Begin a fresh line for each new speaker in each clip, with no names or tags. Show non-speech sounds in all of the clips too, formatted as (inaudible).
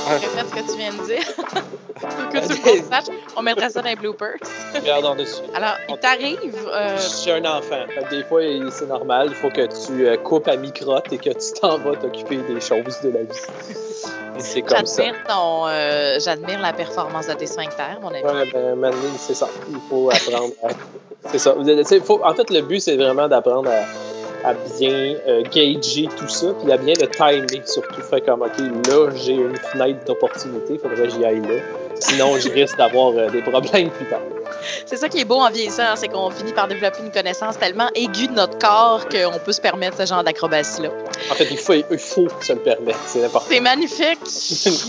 Paul, tu répètes ce que tu viens de dire. (laughs) Pour que tout le monde sache, on mettrait ça dans les bloopers.
Regarde en dessus.
Alors, il t'arrive. euh,
Je suis un enfant. Fait que des fois, c'est normal. Il faut que tu euh, coupes à mi-crotte et que tu t'en vas t'occuper des choses de la vie. (laughs) C'est comme ça.
J'admire ton, euh, j'admire la performance de tes sphincters, mon ami.
Ouais, ben, Manly, c'est ça. Il faut apprendre à... (laughs) C'est ça. Faut... En fait, le but, c'est vraiment d'apprendre à, à bien euh, gager tout ça, puis à bien le timer, surtout. Fait comme, OK, là, j'ai une fenêtre d'opportunité, il faudrait que j'y aille là. Sinon, je risque d'avoir euh, des problèmes plus tard.
C'est ça qui est beau en vieillissant, hein, c'est qu'on finit par développer une connaissance tellement aiguë de notre corps qu'on peut se permettre ce genre d'acrobatie-là.
En fait, il faut, il faut se le permettre, c'est important.
C'est magnifique.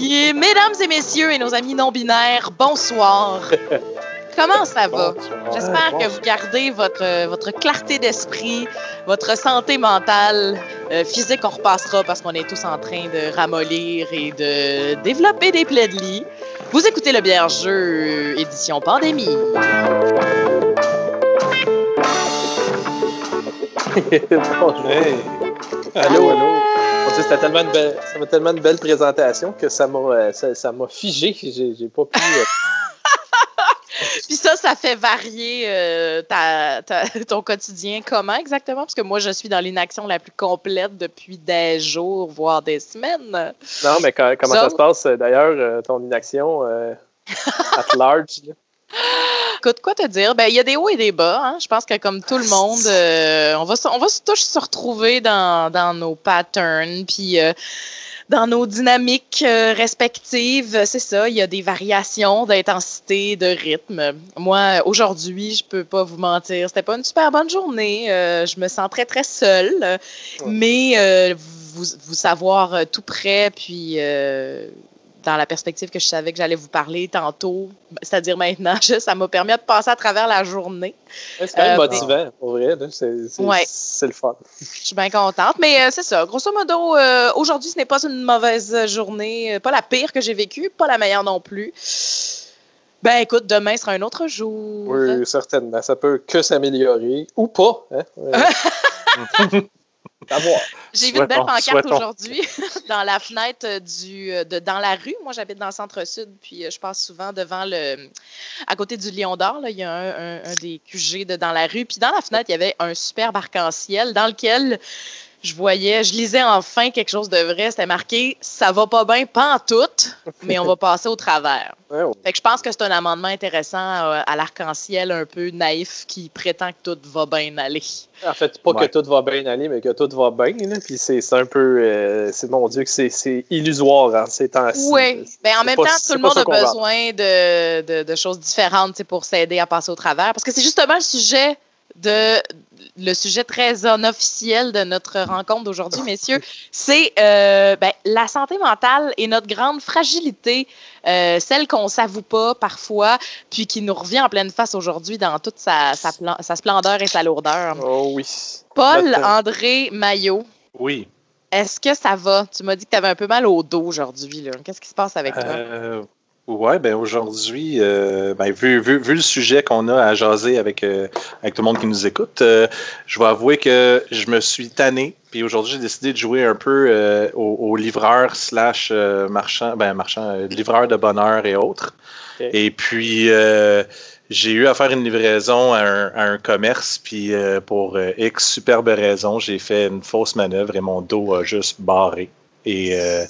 Et, (laughs) mesdames et messieurs et nos amis non-binaires, bonsoir. (laughs) Comment ça va? J'espère que vous gardez votre, votre clarté d'esprit, votre santé mentale. Euh, physique, on repassera parce qu'on est tous en train de ramollir et de développer des plaies de lit. Vous écoutez le bière jeu euh, édition pandémie. (laughs)
Bonjour.
Hey.
Allô, allô? C'était tellement une belle, ça m'a tellement une belle présentation que ça m'a, euh, ça, ça m'a figé. J'ai, j'ai pas pu. (laughs) (laughs)
Puis ça, ça fait varier euh, ta- ta- ton quotidien. Comment exactement? Parce que moi, je suis dans l'inaction la plus complète depuis des jours, voire des semaines.
Non, mais quand- comment
Ça-
ça se passe euh, d'ailleurs, euh, ton inaction euh, (laughs) at large? là?
Écoute, quoi te dire? Ben, il y a des hauts et des bas. hein. Je pense que comme tout le monde, euh, on va, se- on va se- tous se retrouver dans, dans nos patterns, puis euh, dans nos dynamiques euh, respectives. C'est ça, il y a des variations d'intensité, de rythme. Moi, aujourd'hui, je peux pas vous mentir, c'était pas une super bonne journée. Euh, je me sens très, très seule. euh, Mais euh, vous, vous savoir euh, tout près, puis euh, dans la perspective que je savais que j'allais vous parler tantôt, c'est-à-dire maintenant, je- (laughs) ça m'a permis de passer à travers la journée.
Ouais, C'est quand même
Euh,
motivant, pour vrai. C'est,
Ouais.
le fun.
Je suis bien contente. Mais euh, c'est ça. Grosso modo, euh, aujourd'hui, ce n'est pas une mauvaise journée. Pas la pire que j'ai vécue, pas la meilleure non plus. Ben écoute, demain sera un autre jour.
Oui, certainement. Ça peut que s'améliorer ou pas. Hein? (laughs)
J'ai vu une belle pancarte aujourd'hui (laughs) dans la fenêtre euh, du, euh, de, dans la rue. Moi, j'habite dans le centre-sud, puis euh, je passe souvent devant le. À côté du Lion d'Or, là, il y a un, un- un des QG de, dans la rue. Puis dans la fenêtre, il y avait un superbe arc-en-ciel dans lequel je voyais, je lisais enfin quelque chose de vrai. C'était marqué Ça va pas bien, pas en tout, mais on va (laughs) passer au travers. Fait que je pense que c'est un amendement intéressant euh, à l'arc-en-ciel un peu naïf qui prétend que tout va bien aller.
En fait, pas
Ouais.
que tout va bien aller, mais que tout va bien. là. Puis c'est, un peu. euh, c'est mon Dieu que c'est, c'est illusoire en ces temps-ci.
Oui, ben en même
pas-
temps, tout le monde a besoin de, de, de choses différentes pour s'aider à passer au travers. Parce que c'est justement le sujet de le sujet très non officiel de notre rencontre d'aujourd'hui, (laughs) messieurs. C'est euh, ben, la santé mentale et notre grande fragilité, euh, celle qu'on s'avoue pas parfois, puis qui nous revient en pleine face aujourd'hui dans toute sa, sa, splendeur et sa lourdeur.
Oh oui.
Paul André Maillot,
Oui.
est-ce que ça va? Tu m'as dit que tu avais un peu mal au dos aujourd'hui. Qu'est-ce qui se passe avec toi?
Euh, ouais, ben aujourd'hui, euh, ben, vu, vu, vu le sujet qu'on a à jaser avec, euh, avec tout le monde qui nous écoute, euh, je vais avouer que je me suis tanné. Puis aujourd'hui, j'ai décidé de jouer un peu au, au livreur slash marchand, ben marchand, livreur de bonheur et autres. Et puis, j'ai eu à faire une livraison à un, à un commerce, puis pour X superbe raison, j'ai fait une fausse manœuvre et mon dos a juste barré. Et euh,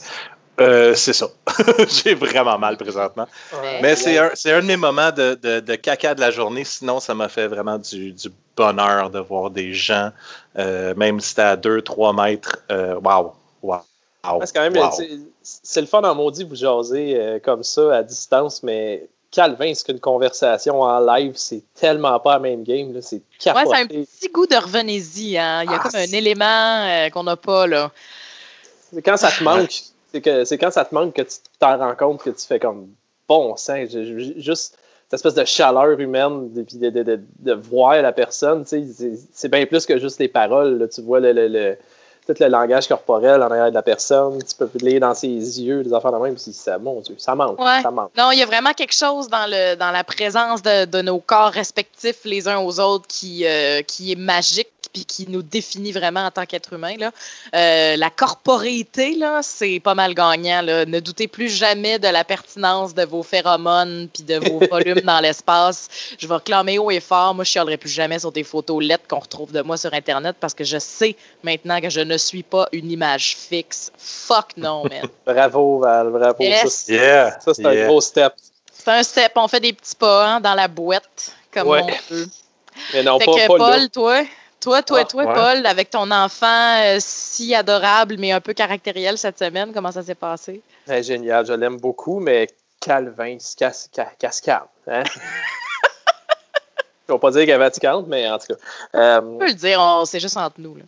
euh, c'est ça. (laughs) j'ai vraiment mal présentement.
Mais-
Mais c'est un, c'est un de mes moments de, de- de caca de la journée. Sinon, ça m'a fait vraiment du, du bonheur de voir des gens, euh, même si c'était à 2-3 mètres. Waouh! Waouh!
C'est quand même,
wow.
c'est le fun en maudit vous jaser euh, comme ça à distance, mais Calvin, est-ce qu'une conversation en live, c'est tellement pas la même game, là, c'est
Ouais,
capoté.
c'est un petit goût de revenez-y. Hein. Il y a
Ah,
comme un élément euh, qu'on n'a pas, là.
Quand ça te manque, c'est que c'est quand ça te manque que tu t'en rends compte que tu fais comme bon sang, juste cette espèce de chaleur humaine, de, de, de, de, de voir la personne, c'est- c'est bien plus que juste les paroles. là. tu vois le, le, le- tout le langage corporel en arrière de la personne, tu peux lire dans ses yeux, des affaires de même, puis ça, mon Dieu, ça manque,
Ouais.
ça manque.
Non, il y a vraiment quelque chose dans, le, dans la présence de, de nos corps respectifs les uns aux autres qui, euh, qui est magique. Puis qui nous définit vraiment en tant qu'être humain. Là. Euh, la corporéité, là, c'est pas mal gagnant. Là. Ne doutez plus jamais de la pertinence de vos phéromones puis de vos (laughs) volumes dans l'espace. Je vais réclamer haut et fort. Moi, je chialerai plus jamais sur des photos lettres qu'on retrouve de moi sur Internet parce que je sais maintenant que je ne suis pas une image fixe. Fuck non, (laughs) man.
bravo, Val, bravo.
Yes.
Ça,
Yeah.
ça, c'est un gros step.
C'est un step. On fait des petits pas hein, dans la boîte, comme
Ouais.
on peut.
Mais non,
Fait
pas,
que
pas
Paul,
là.
toi, toi, toi,
Ah,
toi,
ouais.
Paul, avec ton enfant euh, si adorable mais un peu caractériel cette semaine, comment ça s'est passé?
Ouais, génial, je l'aime beaucoup, mais Calvin, casse, ca- casse-calme. Hein? (laughs) je ne vais pas dire qu'elle est fatigante, mais en tout cas. Euh,
On peut le dire, c'est juste entre nous. Là.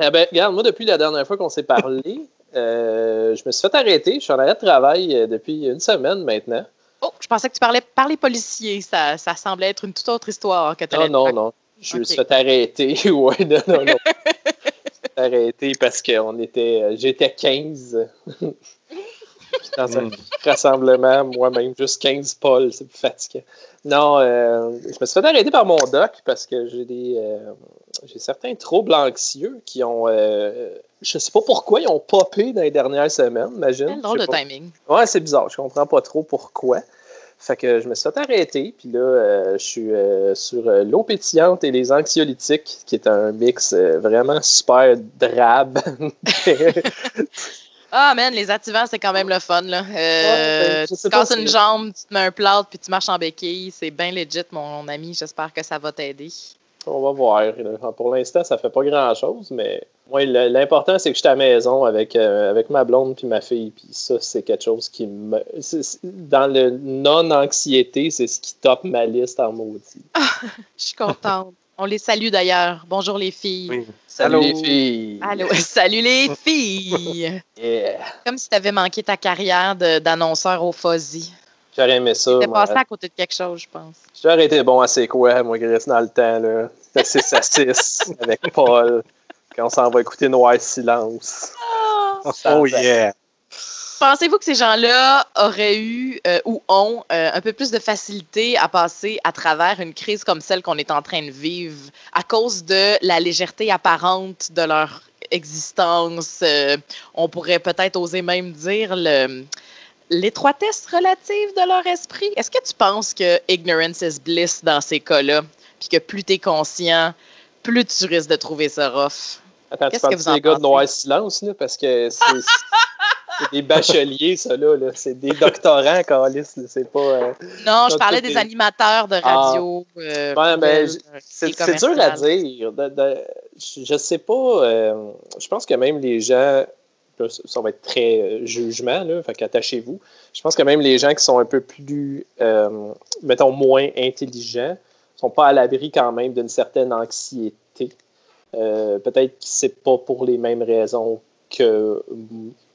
Eh ben, regarde, moi, depuis la dernière fois qu'on s'est parlé, (laughs) euh, je me suis fait arrêter. Je suis en arrêt de travail euh, depuis une semaine maintenant.
Oh, je pensais que tu parlais par les policiers. Ça, ça semblait être une toute autre histoire que tu
Non, non, non. Je me suis fait arrêter. (laughs) ouais, non, non, non. Je me suis fait arrêter parce qu'on était. euh, J'étais 15. Puis (laughs) Dans un
Mm.
rassemblement, moi-même, juste 15 Paul, c'est plus fatigant. Non, euh, je me suis fait arrêter par mon doc parce que j'ai des. euh, j'ai certains troubles anxieux qui ont. euh, je sais pas pourquoi ils ont popé dans les dernières semaines, imagine.
Quel
Je
drôle
sais
de
pas.
timing.
Ouais, c'est bizarre. Je comprends pas trop pourquoi. Fait que je me suis fait arrêter. Puis là, euh, je suis euh, sur euh, l'eau pétillante et les anxiolytiques, qui est un mix vraiment super drabe. (laughs)
Ah, man, les activants, c'est quand même le fun. Là.
Ouais, sais
tu casses
si-
une jambe, tu te mets un plâtre, puis tu marches en béquille. C'est bien legit, mon ami. J'espère que ça va t'aider.
On va voir. Pour l'instant, ça fait pas grand-chose, mais moi, le- l'important, c'est que je suis à la maison avec, euh, avec ma blonde puis ma fille. Puis ça, c'est quelque chose qui me... Dans le non-anxiété, c'est ce qui top ma liste en maudit. (laughs)
Je suis contente. On les salue d'ailleurs. Bonjour les filles.
Oui.
Salut
Allô?
les filles!
Allô. (laughs) Salut les filles. (laughs)
Yeah.
Comme si tu avais manqué ta carrière d'annonceur au Fuzzy.
J'aurais aimé ça.
T'es
moi.
passé à côté de quelque chose, je pense.
J'aurais été bon à c'est quoi, moi, Chris, dans le temps, là. C'était (laughs) 6 à 6 avec Paul, quand on s'en va écouter Noir Silence.
Oh yeah.
Pensez-vous que ces gens-là auraient eu euh, ou ont euh, un peu plus de facilité à passer à travers une crise comme celle qu'on est en train de vivre à cause de la légèreté apparente de leur existence? euh, on pourrait peut-être oser même dire le- l'étroitesse relative de leur esprit? Est-ce que tu penses que ignorance is bliss dans ces cas-là, puis que plus tu es conscient, plus tu risques de trouver ça rough?
Attends, tu parles des gars de? Noir Silence, là, parce que c'est des bacheliers, ça, là. là. C'est des doctorants, Calis, là, c'est pas... euh,
Non, je parlais des animateurs de radio. euh,
Ouais,
eux,
j-
euh,
C'est dur à dire. De- de- je, je sais pas. euh, je pense que même les gens. Ça va être très euh, jugement, là, fait qu'attachez-vous. Je pense que même les gens qui sont un peu plus, euh, mettons, moins intelligents, sont pas à l'abri quand même d'une certaine anxiété. Euh, Peut-être que c'est pas pour les mêmes raisons que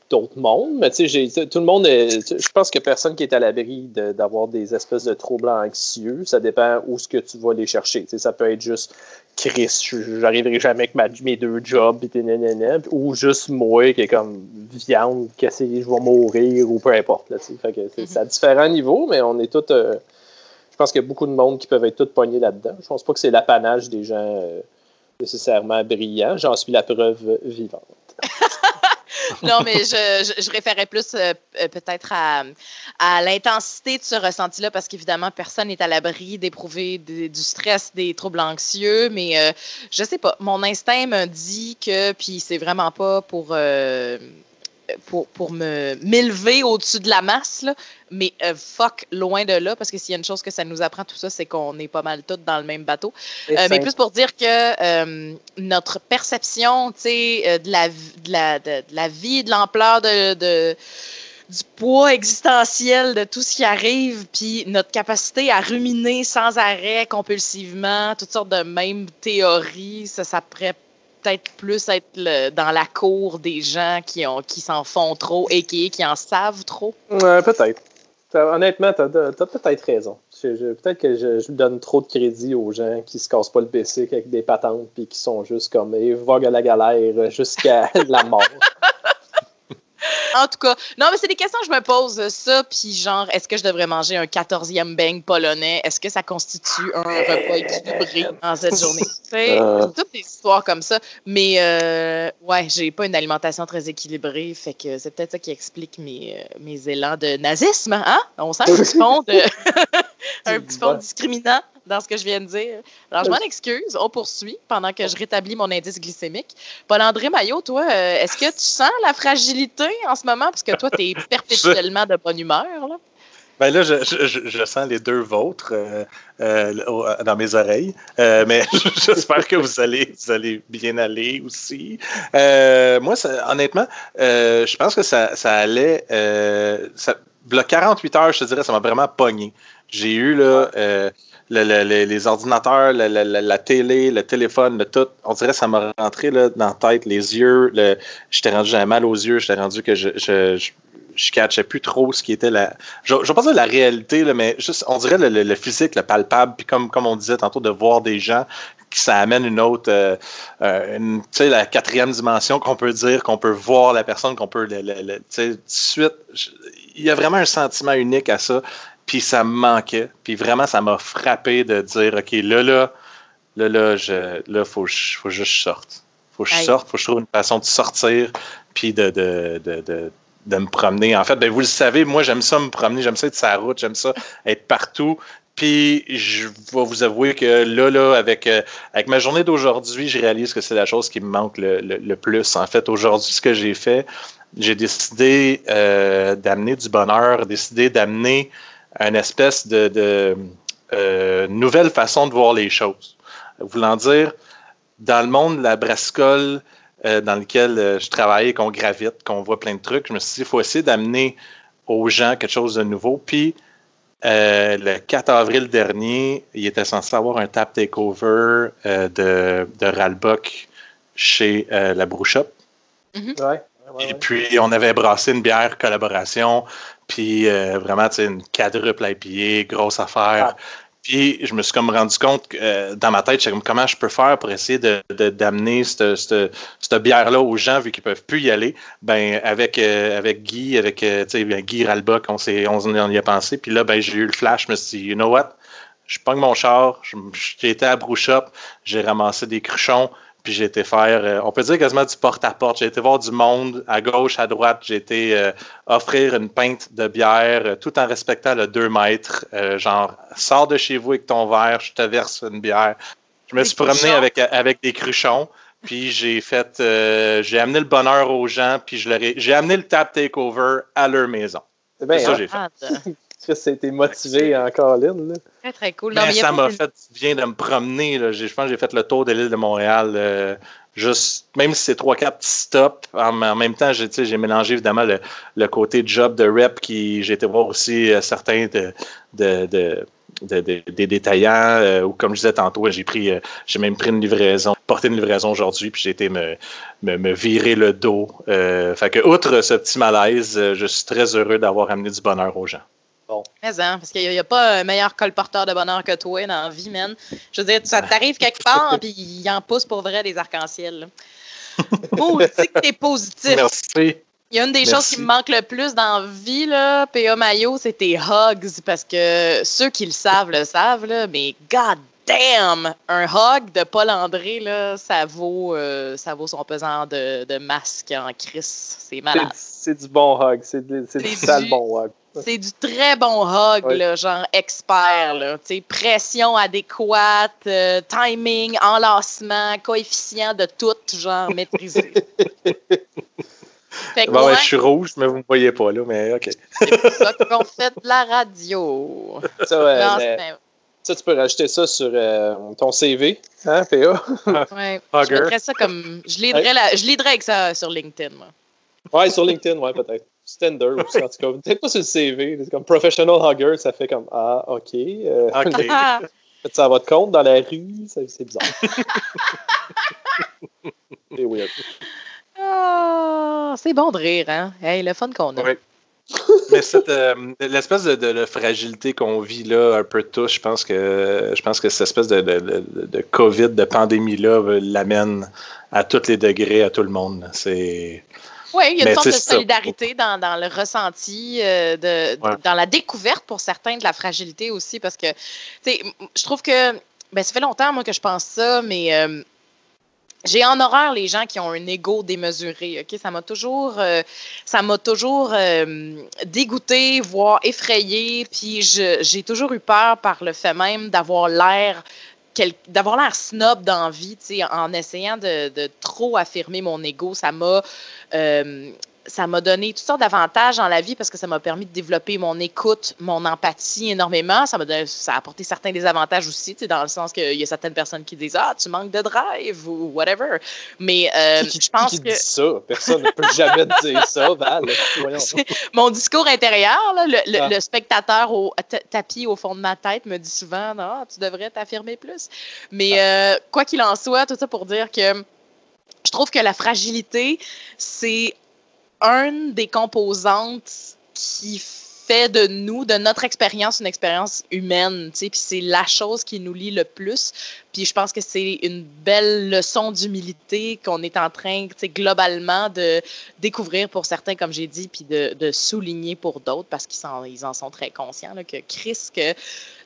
d'autres mondes, mais tu sais, tout le monde, est- je pense que personne qui est à l'abri de- d'avoir des espèces de troubles anxieux. Ça dépend où ce que tu vas les chercher. Tu sais, ça peut être juste Chris, je- j'arriverai jamais avec ma- mes deux jobs, pis ou juste moi qui est comme viande, qu'est-ce que je vais mourir, ou peu importe. Là, tu sais. fait que c'est
Mhm.
c'est à différents niveaux, mais on est tous. euh, je pense qu'il y a beaucoup de monde qui peuvent être tous pognés là-dedans. Je pense pas que c'est l'apanage des gens euh, nécessairement brillants. J'en suis la preuve vivante. (laughs)
Non, mais je, je, référais plus euh, euh, peut-être à, à l'intensité de ce ressenti-là, parce qu'évidemment, personne n'est à l'abri d'éprouver du stress, des troubles anxieux, mais euh, je sais pas, mon instinct me dit que, puis c'est vraiment pas pour, pour, pour me m'élever au-dessus de la masse, là, mais euh, fuck, loin de là, parce que s'il y a une chose que ça nous apprend, tout ça, c'est qu'on est pas mal tous dans le même bateau. Euh, mais plus pour dire que euh, notre perception, euh, de, la, de, la, de, de la vie, de l'ampleur de, de- du poids existentiel de tout ce qui arrive, puis notre capacité à ruminer sans arrêt, compulsivement, toutes sortes de mêmes théories, ça, ça pourrait peut-être plus être dans la cour des gens qui ont qui s'en font trop et qui, qui en savent trop?
Peut-être. Honnêtement, tu as, peut-être raison. Peut-être que je, donne trop de crédit aux gens qui se cassent pas le basic avec des patentes puis qui sont juste comme ils voguent à la galère jusqu'à (laughs) la mort.
En tout cas, non, mais c'est des questions que je me pose. Ça, puis genre, est-ce que je devrais manger un 14e bang polonais? Est-ce que ça constitue un repas équilibré en cette journée? (laughs) C'est
Euh.
toutes des histoires comme ça. Mais euh, ouais, j'ai pas une alimentation très équilibrée. Fait que c'est peut-être ça qui explique mes, euh, mes élans de nazisme. Hein? On sent petit fond de, (laughs) (laughs) un petit fond discriminant dans ce que je viens de dire. Alors, je m'en excuse. On poursuit pendant que je rétablis mon indice glycémique. Paul-André Maillot, toi, euh, est-ce que tu sens la fragilité en ce moment? Parce que toi, tu es (laughs) perpétuellement de bonne humeur. Là.
Ben là, je, je- je- sens les deux vôtres euh, euh, dans mes oreilles, Euh, mais (laughs) j'espère que vous allez, vous allez bien aller aussi. Moi, ça- honnêtement, je pense que ça, ça allait. Ça, v'là 48 heures, je te dirais, ça m'a vraiment pogné. J'ai eu là, euh, le- le- le- les ordinateurs, la, télé, le téléphone, le tout. On dirait que ça m'a rentré là, dans la tête, les yeux. J'étais rendu, j'avais mal aux yeux, j'étais rendu que je, je, je, je catchais plus trop ce qui était la. Je vais pas dire la réalité, là, mais juste, on dirait le, physique, le palpable, puis comme, comme on disait tantôt, de voir des gens qui ça amène une autre, euh, euh, tu sais, la quatrième dimension qu'on peut dire, qu'on peut voir la personne, qu'on peut, tu sais, de suite, je- il y a vraiment un sentiment unique à ça, puis ça me manquait, puis vraiment, ça m'a frappé de dire, OK, là, là, là, là, je, là, faut, faut juste que je sorte. Faut que je sorte, faut que je trouve une façon de sortir, puis de, de, de, de, de me promener. En fait, ben, vous le savez, moi, j'aime ça me promener, j'aime ça être sur la route, j'aime ça être partout. Puis je vais vous avouer que là, là, avec, euh, avec ma journée d'aujourd'hui, je réalise que c'est la chose qui me manque le, le- le plus. En fait, aujourd'hui, ce que j'ai fait, j'ai décidé euh, d'amener du bonheur, décidé d'amener une espèce de, de, euh, nouvelle façon de voir les choses. Voulant dire, dans le monde de la brassicole euh, dans lequel euh, je travaille, qu'on gravite, qu'on voit plein de trucs, je me suis dit, il faut essayer d'amener aux gens quelque chose de nouveau. Puis, euh, le 4 avril dernier, il était censé avoir un tap takeover euh, de, de Ralbuck chez euh, la Brew Shop.
Ouais. ouais,
Et puis, on avait brassé une bière collaboration, puis euh, vraiment, tu sais, une quadruple IPA, grosse affaire.
Ah.
Puis, je me suis comme rendu compte que euh, dans ma tête, j'étais comme comment je peux faire pour essayer de- de- d'amener cette, cette- cette bière-là aux gens, vu qu'ils peuvent plus y aller? Ben, avec, euh, avec Guy, avec ben, Guy Ralbuck, on, on, on y a pensé. Puis là, ben, j'ai eu le flash, je me suis dit, you know what? Je pogne mon char, je- j'ai été à Brew Shop, j'ai ramassé des cruchons, puis j'ai été faire, euh, on peut dire quasiment du porte-à-porte. J'ai été voir du monde à gauche, à droite. J'ai été euh, offrir une pinte de bière euh, tout en respectant le 2 mètres. Euh, genre, sors de chez vous avec ton verre, je te verse une bière. Je me
Des
suis promené
cruchons?
avec, avec des cruchons. Puis j'ai fait, euh, j'ai amené le bonheur aux gens, puis j'ai amené le tap takeover à leur maison.
C'est
ça
hein?
que j'ai fait.
Ah, (laughs)
c'était motivé en colline. Là.
Très, très cool. Non,
Mais ça m'a fait du bien de me promener. Là. J'ai- Je pense que j'ai fait le tour de l'île de Montréal. euh, juste, même si c'est trois, quatre petits stops, en, en même temps, j'ai j'ai mélangé évidemment le, le côté job de rep qui j'ai été voir aussi euh, certains de, de, de- de- de- des détaillants euh, ou comme je disais tantôt, j'ai pris euh, j'ai même pris une livraison, porté une livraison aujourd'hui, puis j'ai été me, me, me virer le dos. Euh, fait que outre ce petit malaise, je suis très heureux d'avoir amené du bonheur aux gens.
Mais hein, parce qu'il n'y a, pas un meilleur colporteur de bonheur que toi dans la vie, man. Je veux dire, ça t'arrive quelque part, (laughs) puis il en pousse pour vrai des arcs-en-ciel. sais que t'es positif.
Merci.
Il y a une des
Merci.
choses qui me manque le plus dans la vie, là, PA Mayo, c'est tes hugs, parce que ceux qui le savent le savent, là, mais god damn! Un hug de Paul André, là, ça vaut, euh, ça vaut son pesant de, de masque en crise. C'est malade.
C'est du bon hug. C'est du sale bon hug.
C'est du très bon hug,
Ouais.
là, genre expert. Là, pression adéquate, euh, timing, enlacement, coefficient de tout, genre maîtrisé. (laughs) fait que
Bon, ouais,
ouais,
je suis rouge, mais vous ne me voyez pas là, mais OK.
c'est pour ça qu'on fait de la radio.
Ça, ouais, mais- ça, tu peux rajouter ça sur euh, ton CV, hein, PA?
ouais, je mettrais ça comme. Je liderais, la- je liderais avec ça sur LinkedIn, moi.
Ouais, sur LinkedIn, ouais, peut-être. Standard aussi, en tout cas. Peut-être pas sur le CV. C'est comme professional hugger, ça fait comme Ah, OK. Euh,
OK. (laughs)
Faites ça à votre compte dans la rue, c'est bizarre. (laughs) c'est weird.
ah, c'est bon de rire, hein? Hey, le fun qu'on a.
Ouais. Mais cette, euh, l'espèce de, de- de fragilité qu'on vit là, un peu tous, je pense que je pense que cette espèce de, de, COVID, de pandémie-là, euh, l'amène à tous les degrés à tout le monde. C'est
Oui, il y a
Mais
une sorte de solidarité dans, dans le ressenti, euh, de,
Ouais.
dans la découverte pour certains de la fragilité aussi, parce que, tu sais, je trouve que, ben, ça fait longtemps, moi, que je pense ça, mais euh, j'ai en horreur les gens qui ont un ego démesuré, OK? Ça m'a toujours, euh, ça m'a toujours euh, dégoûté, voire effrayé, puis j'ai toujours eu peur par le fait même d'avoir l'air d'avoir l'air snob dans vie, en essayant de, de trop affirmer mon ego, ça m'a euh, ça m'a donné toutes sortes d'avantages dans la vie parce que ça m'a permis de développer mon écoute, mon empathie énormément. Ça m'a ça a apporté certains désavantages aussi, tu sais, dans le sens qu'il y a certaines personnes qui disent ah tu manques de drive ou whatever. Mais euh,
Qui, qui-
je pense
qui
que
dit ça? Personne ne peut jamais dire ça, Val. (laughs)
Mon discours intérieur, là, le, le-
Ah.
le spectateur au ta- tapis au fond de ma tête me dit souvent non, tu devrais t'affirmer plus. Mais euh, quoi qu'il en soit, tout ça pour dire que je trouve que la fragilité, c'est une des composantes qui fait de nous, de notre expérience, une expérience humaine, puis c'est la chose qui nous lie le plus. Puis je pense que c'est une belle leçon d'humilité qu'on est en train, globalement de découvrir pour certains, comme j'ai dit, puis de, de souligner pour d'autres parce qu'ils en, ils en sont très conscients, là, que Chris, que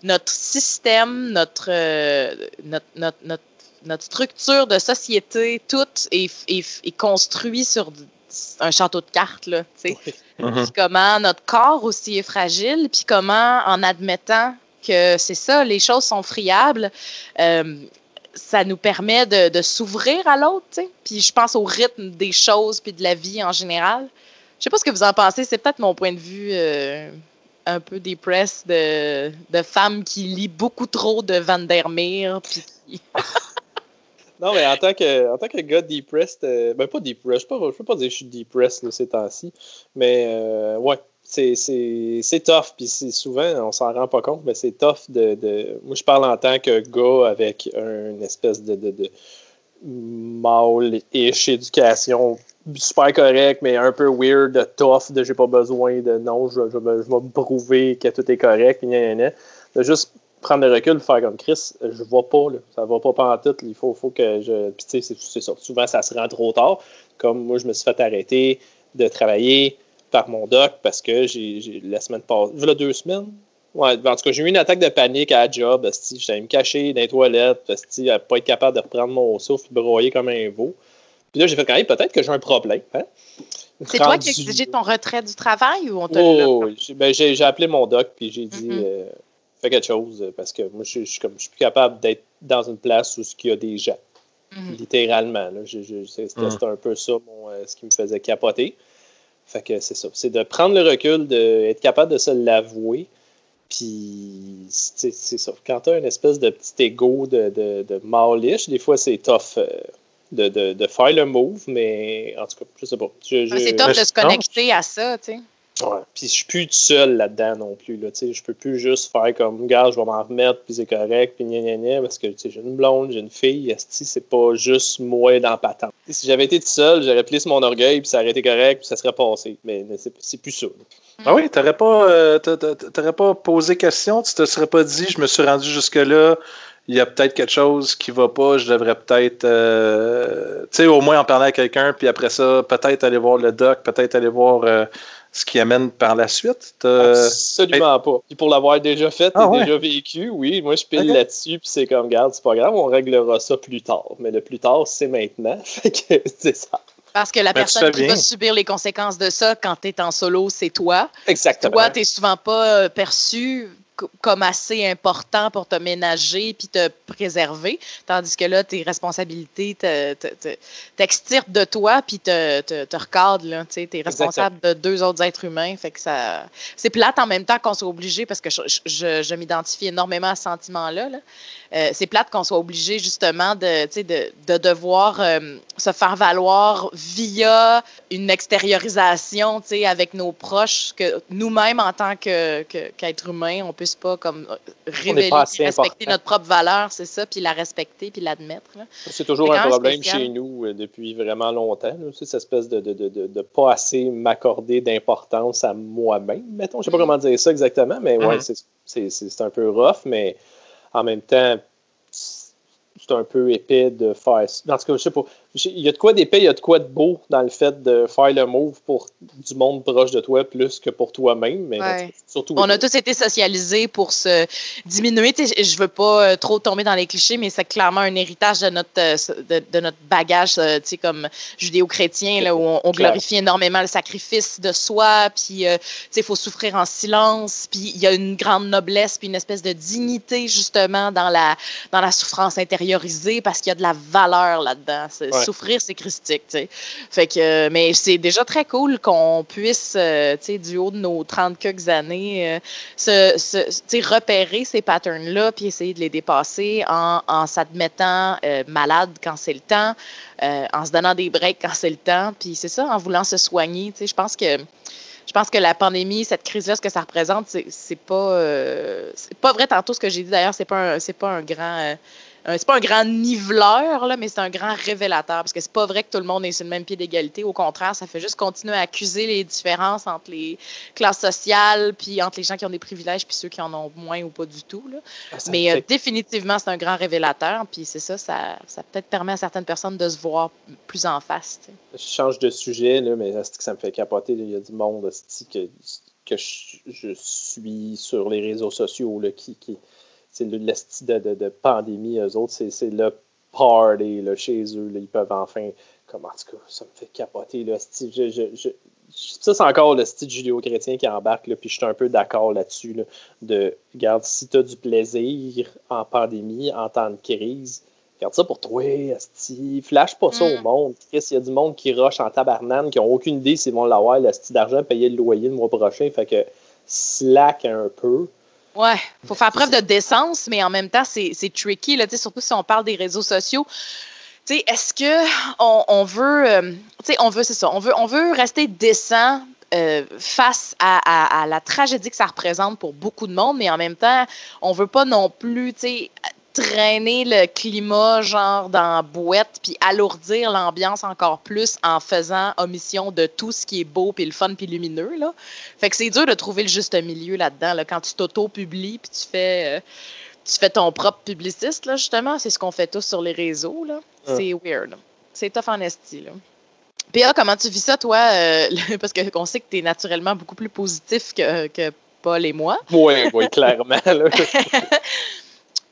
notre système, notre, euh, notre, notre, notre, notre structure de société, tout est, est, est construit sur un château de cartes, là, tu sais.
Mhm.
Puis comment notre corps aussi est fragile, puis comment, en admettant que c'est ça, les choses sont friables, euh, ça nous permet de, de s'ouvrir à l'autre, tu sais. Puis je pense au rythme des choses, puis de la vie en général. Je sais pas ce que vous en pensez, c'est peut-être mon point de vue euh, un peu depressed de, de femme qui lit beaucoup trop de Van der Meer, puis qui- (laughs)
Non, mais en tant que, en tant que gars depressed, euh, ben pas depressed, je ne peux pas dire que je suis depressed ces temps-ci, mais euh, ouais, c'est- tough, puis c'est souvent, on s'en rend pas compte, mais c'est tough de, de- Moi, je parle en tant que gars avec une espèce de, de, de mâle-ish éducation super correct, mais un peu weird, de tough, de j'ai pas besoin de non, je, je, je vais me prouver que tout est correct, gna, gna, gna. de juste prendre le recul, faire comme Chris, je vois pas, là, ça va pas pantoute, il faut, faut que je. Puis tu sais, c'est- ça. Souvent, ça se rend trop tard. Comme moi, je me suis fait arrêter de travailler par mon doc parce que j'ai la semaine passée, voilà deux semaines. Ouais, en tout cas, j'ai eu une attaque de panique à la job. allé me cacher dans les toilettes, à pas être capable de reprendre mon souffle, broyer comme un veau. Puis là, j'ai fait quand même peut-être que j'ai un problème. Hein?
C'est toi qui as exigé ton retrait du travail ou on te
Oh,
l'a-
ben, j'ai appelé mon doc puis j'ai dit
Mhm.
euh, fais quelque chose euh, parce que moi je, je suis comme je suis plus capable d'être dans une place où il y a des gens
Mhm.
littéralement là. Je- je- c'est- c'était
Mhm.
c'était un peu ça mon, euh, ce qui me faisait capoter fait que c'est ça c'est de prendre le recul d'être capable de se l'avouer puis c'est c'est ça quand tu as une espèce de petit ego de, de, de mâlish, des fois c'est tough euh, de, de, de faire le move mais en tout cas je sais pas Je- je-
Mais C'est
Mais
de se
non.
connecter à ça, tu sais.
Ouais. Puis je suis plus tout seul là-dedans non plus. Là, je peux plus juste faire comme, gars, je vais m'en remettre, puis c'est correct, puis gna gna gna, parce que j'ai une blonde, j'ai une fille, c'est pas juste moi dans patente. Si j'avais été tout seul, j'aurais plissé mon orgueil, puis ça aurait été correct, puis ça serait passé. Mais, c'est plus ça.
Ah oui, t'aurais pas, euh, t'a- t'a- t'aurais pas posé question, tu te serais pas dit, je me suis rendu jusque-là, il y a peut-être quelque chose qui va pas, je devrais peut-être, euh, tu sais, au moins en parler à quelqu'un, puis après ça, peut-être aller voir le doc, peut-être aller voir euh, ce qui amène par la suite.
Absolument pas. Puis pour l'avoir déjà fait et
Ah ouais?
déjà vécu, oui, moi je pile là-dessus, puis c'est comme, garde, c'est pas grave, on réglera ça plus tard. Mais le plus tard, c'est maintenant. (laughs) Fait que c'est ça.
Parce que la
Ben,
personne qui va subir les conséquences de ça quand tu es en solo, c'est toi.
Exactement.
Toi, tu n'es souvent pas euh, perçu comme assez important pour te ménager puis te préserver, tandis que là, tes responsabilités te- te- te- t'extirpent de toi puis te, te, te recadrent. Tu es responsable de deux autres êtres humains. Fait que ça... C'est plate en même temps qu'on soit obligé, parce que je, je- je m'identifie énormément à ce sentiment-là. là. Euh, c'est plate qu'on soit obligé justement de, de, de devoir euh, se faire valoir via une extériorisation tu sais, avec nos proches, que nous-mêmes, en tant que, que- qu'être humain, on puisse pas comme euh, révéler,
pas
respecter
important.
notre propre valeur, c'est ça, puis la respecter, puis l'admettre.
C'est toujours un problème
spécial.
chez nous euh, depuis vraiment longtemps. là. Cette espèce de, de, de, de, de pas assez m'accorder d'importance à moi-même, mettons. Je sais pas
Mhm.
comment dire ça exactement, mais ouais, c'est- c'est c'est- c'est un peu rough, mais en même temps, c'est un peu épais de faire. En tout cas, je sais pas. Il y a de quoi d'épais, il y a de quoi de beau dans le fait de faire le move pour du monde proche de toi plus que pour toi-même. Mais surtout.
On a tous été socialisés pour se diminuer. Je veux pas euh, trop tomber dans les clichés, mais c'est clairement un héritage de notre, euh, de, notre bagage euh, comme judéo-chrétien, où on, glorifie énormément le sacrifice de soi, puis il faut souffrir en silence, puis il y a une grande noblesse, puis une espèce de dignité justement dans la, dans la souffrance intériorisée parce qu'il y a de la valeur là-dedans. Souffrir, c'est christique. Fait que, mais c'est déjà très cool qu'on puisse, euh, du haut de nos 30 quelques années, euh, se, repérer ces patterns-là puis essayer de les dépasser en, en s'admettant euh, malade quand c'est le temps, en se donnant des breaks quand c'est le temps. Puis c'est ça, en voulant se soigner. Je pense que je pense que la pandémie, cette crise-là, ce que ça représente, c'est pas, c'est pas vrai tantôt ce que j'ai dit d'ailleurs, c'est pas c'est pas un grand c'est pas un grand niveleur, là, mais c'est un grand révélateur parce que c'est pas vrai que tout le monde est sur le même pied d'égalité. Au contraire, ça fait juste continuer à accuser les différences entre les classes sociales, puis entre les gens qui ont des privilèges, puis ceux qui en ont moins ou pas du tout. Là. Ah, mais euh, définitivement, c'est un grand révélateur, puis c'est ça, ça, ça peut-être permet à certaines personnes de se voir plus en face.
Je change de sujet, là, mais ça me fait capoter. Il y a du monde que, que je, je, suis sur les réseaux sociaux là, qui, qui c'est le, de, de, pandémie, eux autres, c'est le party là, chez eux. ils peuvent enfin. Comme, en tout cas, ça me fait capoter. Là, ça, c'est encore le style judéo-chrétien qui embarque, là, puis je suis un peu d'accord là-dessus. de, regarde, si tu as du plaisir en pandémie, en temps de crise, garde ça pour toi, Asti. Flash pas ça au mm. monde. Il y a du monde qui rush en tabarnane, qui n'ont aucune idée s'ils vont l'avoir, le style d'argent, payer le loyer le mois prochain. Fait que slack un peu.
Ouais, faut faire preuve de décence, mais en même temps, c'est tricky, là, surtout si on parle des réseaux sociaux. Est-ce que on, veut, euh, on veut, c'est ça, on veut, on veut rester décent euh, face à, à, la tragédie que ça représente pour beaucoup de monde, mais en même temps, on veut pas non plus, traîner le climat genre dans la boîte puis alourdir l'ambiance encore plus en faisant omission de tout ce qui est beau puis le fun puis lumineux là. Fait que c'est dur de trouver le juste milieu là-dedans là, quand tu t'auto-publies puis tu fais euh, tu fais ton propre publiciste là justement, c'est ce qu'on fait tous sur les réseaux là. C'est weird. C'est tough en esti là. Puis comment tu vis ça toi? Euh, (laughs) parce qu'on sait que tu es naturellement beaucoup plus positif que, que Paul et moi.
Oui, oui, clairement. (laughs)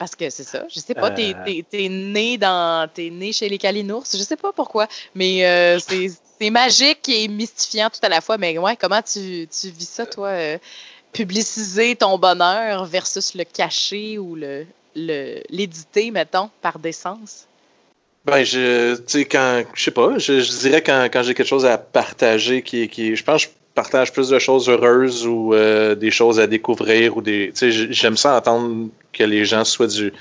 Parce que c'est ça. Je sais pas, t'es, euh. es, né dans. T'es né chez les Calinours. Je sais pas pourquoi. Mais euh, (laughs) c'est, magique et mystifiant tout à la fois. Mais ouais, comment tu, tu vis ça, toi? Euh, publiciser ton bonheur versus le cacher ou le, le, l'éditer, mettons, par décence?
Ben, je, tu sais, quand, je sais pas, je, dirais quand, quand j'ai quelque chose à partager qui, qui je pense, partage plus de choses heureuses ou euh, des choses à découvrir ou des. J'aime ça entendre que les gens soient du.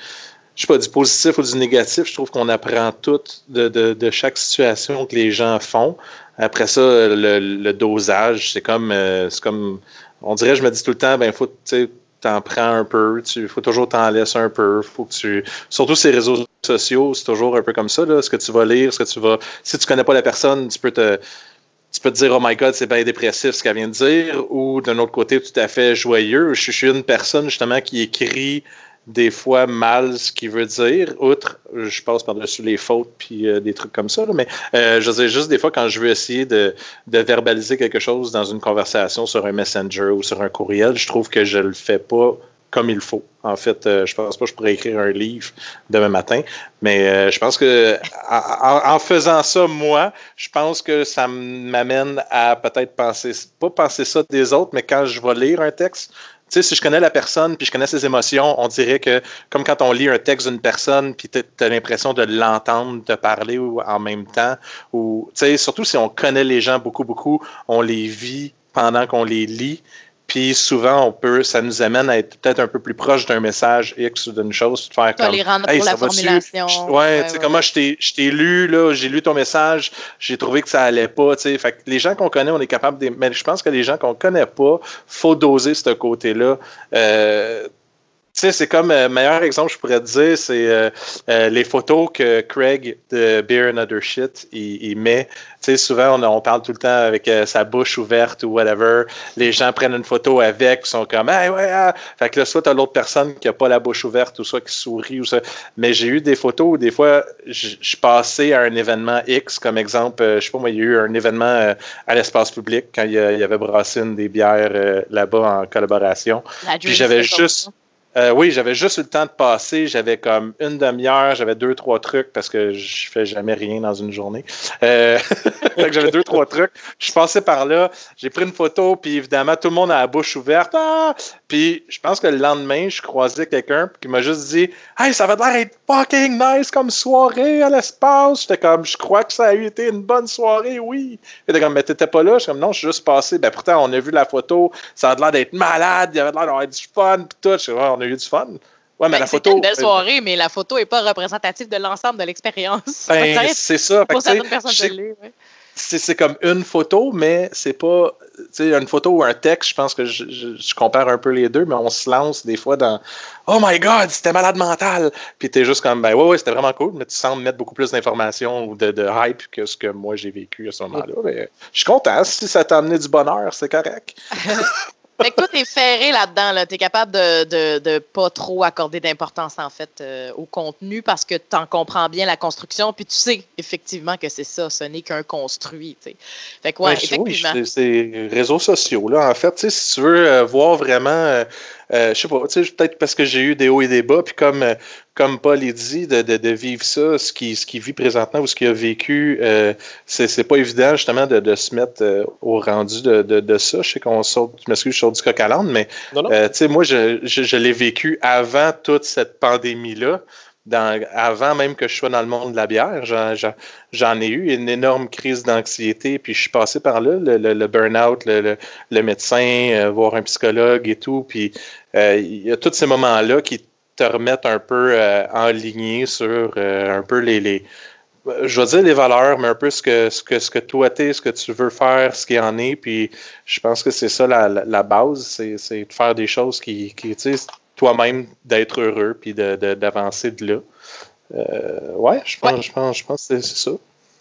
Je sais pas, du positif ou du négatif. Je trouve qu'on apprend tout de, de, chaque situation que les gens font. Après ça, le, dosage, c'est comme, euh, c'est comme. On dirait, je me dis tout le temps, ben, faut, tu t'en prends un peu, il faut toujours t'en laisser un peu, faut que tu, surtout ces réseaux sociaux, c'est toujours un peu comme ça, là, ce que tu vas lire, ce que tu vas, si tu connais pas la personne, tu peux te, tu peux te dire, oh my god, c'est bien dépressif ce qu'elle vient de dire, ou d'un autre côté, tout à fait joyeux. Je suis une personne justement qui écrit des fois mal ce qu'il veut dire, outre, je passe par-dessus les fautes puis euh, des trucs comme ça, mais euh, je veux juste des fois quand je veux essayer de, de, verbaliser quelque chose dans une conversation sur un messenger ou sur un courriel, je trouve que je le fais pas comme il faut. En fait, euh, je pense pas que je pourrais écrire un livre demain matin, mais euh, je pense que en, faisant ça, moi, je pense que ça m'amène à peut-être penser, pas penser ça des autres, mais quand je vais lire un texte, tu sais, si je connais la personne puis je connais ses émotions, on dirait que comme quand on lit un texte d'une personne puis tu as l'impression de l'entendre te parler ou en même temps, ou tu sais, surtout si on connaît les gens beaucoup, beaucoup, on les vit pendant qu'on les lit. Puis souvent, on peut, ça nous amène à être peut-être un peu plus proche d'un message X ou d'une chose, de faire comme.
les rendre pour la formulation.
Ouais, tu sais, comme moi, je t'ai lu, là, j'ai lu ton message, j'ai trouvé que ça allait pas, tu sais. Fait que les gens qu'on connaît, on est capable de. Mais je pense que les gens qu'on connaît pas, faut doser ce côté-là. Euh, sais, c'est comme, euh, meilleur exemple, je pourrais te dire, c'est euh, euh, les photos que Craig de Beer and Other Shit, il, met. Tu sais, souvent, on, on, parle tout le temps avec sa bouche ouverte ou whatever. Les gens prennent une photo avec, sont comme, hey, ouais, ah. Fait que là, soit t'as l'autre personne qui a pas la bouche ouverte ou soit qui sourit ou ça. Mais j'ai eu des photos où des fois, je passais à un événement X, comme exemple, je sais pas moi, il y a eu un événement à l'espace public quand il y, avait brassé une des bières là-bas en collaboration. Puis j'avais juste. Euh, oui, j'avais juste eu le temps de passer. J'avais comme une demi-heure, j'avais deux, trois trucs parce que je fais jamais rien dans une journée. Euh, (laughs) j'avais deux, trois trucs. Je passé par là, j'ai pris une photo, puis évidemment, tout le monde a la bouche ouverte. Ah! Puis je pense que le lendemain, je croisais quelqu'un qui m'a juste dit Hey, ça va l'air être fucking nice comme soirée à l'espace. J'étais comme Je crois que ça a été une bonne soirée, oui. Il était comme Mais t'étais pas là? Je suis comme Non, je suis juste passé. Ben pourtant, on a vu la photo, ça a l'air d'être malade, il avait l'air d'avoir du fun, puis tout. On a eu du fun.
Ouais, mais ben, la photo. une belle soirée, mais la photo n'est pas représentative de l'ensemble de l'expérience.
Ben, (laughs) c'est ça. Pour certaines personnes, c'est comme une photo, mais c'est pas. Tu sais, une photo ou un texte, je pense que je, je, compare un peu les deux, mais on se lance des fois dans Oh my God, c'était malade mental! Puis t'es juste comme, ben ouais, ouais, c'était vraiment cool, mais tu sembles mettre beaucoup plus d'informations ou de, de, hype que ce que moi j'ai vécu à ce moment-là. Mais je suis content. Si ça t'a amené du bonheur, c'est correct. (laughs)
Fait que toi, t'es ferré là-dedans. Là. T'es capable de, de, de, pas trop accorder d'importance, en fait, euh, au contenu parce que tu en comprends bien la construction, puis tu sais effectivement que c'est ça, ce n'est qu'un construit. T'sais. Fait que, ouais, effectivement.
Oui, c'est réseaux sociaux, là. En fait, si tu veux euh, voir vraiment. Euh, euh, je sais pas, peut-être parce que j'ai eu des hauts et des bas, puis comme, euh, comme Paul l'a dit, de, de, de, vivre ça, ce qu'il ce qui vit présentement ou ce qu'il a vécu, euh, c'est pas évident justement de, de se mettre euh, au rendu de, de, ça. Je sais qu'on sort, je m'excuse, je sors du coq à l'âne, mais moi, je, je, je l'ai vécu avant toute cette pandémie-là avant même que je sois dans le monde de la bière, j'en ai eu une énorme crise d'anxiété, puis je suis passé par là, le, burn-out, le, médecin, euh, voir un psychologue et tout, puis euh, il y a tous ces moments-là qui te remettent un peu euh, en ligne sur un peu les, je vais dire les valeurs, mais un peu ce que, ce que, ce toi t'es, ce que tu veux faire, ce qu'il y en est. Puis je pense que c'est ça la, base, c'est de faire des choses qui, qui toi-même d'être heureux puis d'avancer de, là. Euh, ouais, je pense, je pense, je pense que c'est ça.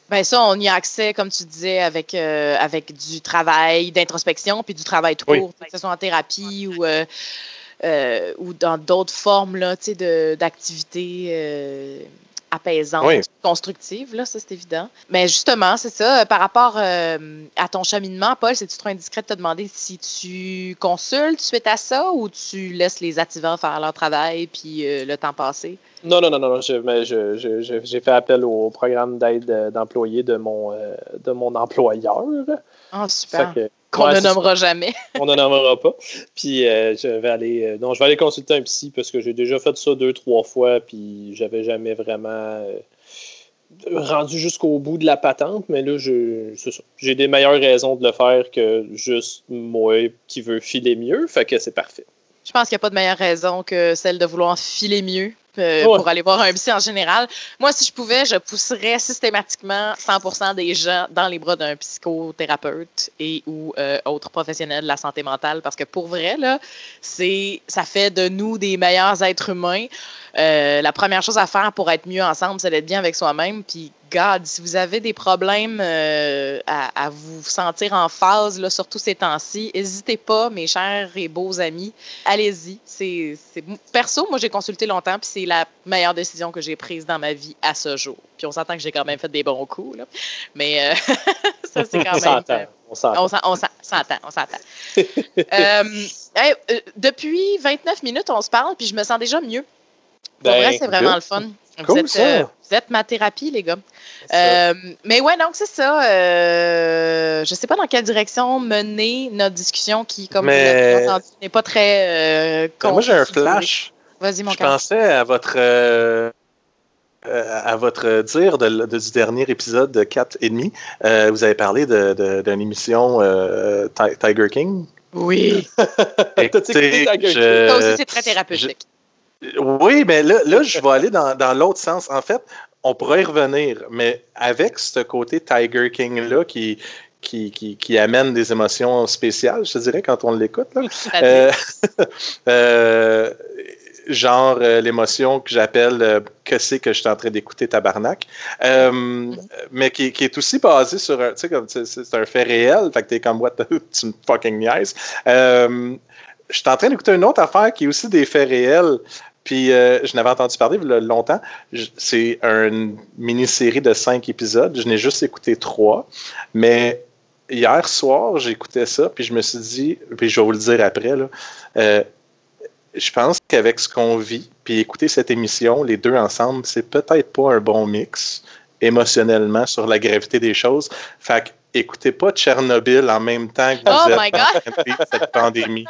Ben ça, on y a accès, comme tu disais, avec, euh, avec du travail d'introspection puis du travail tout court, que ce soit en thérapie ou, euh, ou dans d'autres formes d'activités apaisante, constructive, là, ça c'est évident. Mais justement, c'est ça, par rapport euh, à ton cheminement, Paul, c'est-tu trop indiscret de te demander si tu consultes suite à ça ou tu laisses les activants faire leur travail puis euh, le temps passer?
Non, non, non, non, j'ai fait appel au programme d'aide d'employés de mon, euh, de mon employeur.
Ah, super. Qu'on ne nommera jamais. (laughs)
On ne nommera pas. Puis euh, je vais aller. Euh, non, je vais aller consulter un psy parce que j'ai déjà fait ça deux, trois fois, puis j'avais jamais vraiment euh, rendu jusqu'au bout de la patente, mais là, J'ai des meilleures raisons de le faire que juste moi qui veux filer mieux, fait que c'est parfait.
Je pense qu'il n'y a pas de meilleure raison que celle de vouloir filer mieux euh, pour aller voir un psy en général. Moi, si je pouvais, je pousserais systématiquement 100% des gens dans les bras d'un psychothérapeute et ou euh, autre professionnel de la santé mentale parce que pour vrai, là, c'est, ça fait de nous des meilleurs êtres humains. Euh, la première chose à faire pour être mieux ensemble, c'est d'être bien avec soi-même. Puis, God, si vous avez des problèmes euh, à, vous sentir en phase, là, surtout ces temps-ci, n'hésitez pas, mes chers et beaux amis. Allez-y. C'est, Perso, moi, j'ai consulté longtemps, puis c'est la meilleure décision que j'ai prise dans ma vie à ce jour. Puis on s'entend que j'ai quand même fait des bons coups, là. mais euh, (laughs) ça, c'est quand même. On s'entend. On s'entend, (laughs) on s'entend. depuis 29 minutes, on se parle, puis je me sens déjà mieux. Pour vrai, ben, c'est vraiment le fun. vous, êtes, euh, vous, êtes, ma thérapie, les gars. Euh, mais ouais, donc c'est ça. Euh, je ne sais pas dans quelle direction mener notre discussion qui, comme vous l'avez entendu, n'est pas très.
Ben, moi, j'ai un flash.
Vas-y, mon
Je pensais à votre. à votre dire de, du dernier épisode de 4 et demi, vous avez parlé d'une de, émission Tiger King.
Oui. (laughs) Tiger King? Ça aussi, c'est très thérapeutique.
Oui, mais là, là je vais aller dans, dans l'autre sens. En fait, on pourrait y revenir, mais avec ce côté Tiger King-là qui, qui, qui, qui, amène des émotions spéciales, je te dirais, quand on l'écoute. Euh, (laughs) euh, genre euh, l'émotion que j'appelle que c'est que je suis en train d'écouter tabarnak, mais qui, qui, est aussi basé sur un, tu sais, comme c'est un fait réel, fait que t'es comme what the, (laughs) tu me fucking niaises. je suis en train d'écouter une autre affaire qui est aussi des faits réels. Puis je n'avais entendu parler a longtemps. C'est une mini-série de cinq épisodes. Je n'ai juste écouté trois. Mais hier soir, j'écoutais ça, puis je me suis dit, puis je vais vous le dire après, là, je pense qu'avec ce qu'on vit, puis écouter cette émission, les deux ensemble, c'est peut-être pas un bon mix émotionnellement sur la gravité des choses. Fait que écoutez pas Tchernobyl en même temps que vous
oh
êtes cette pandémie.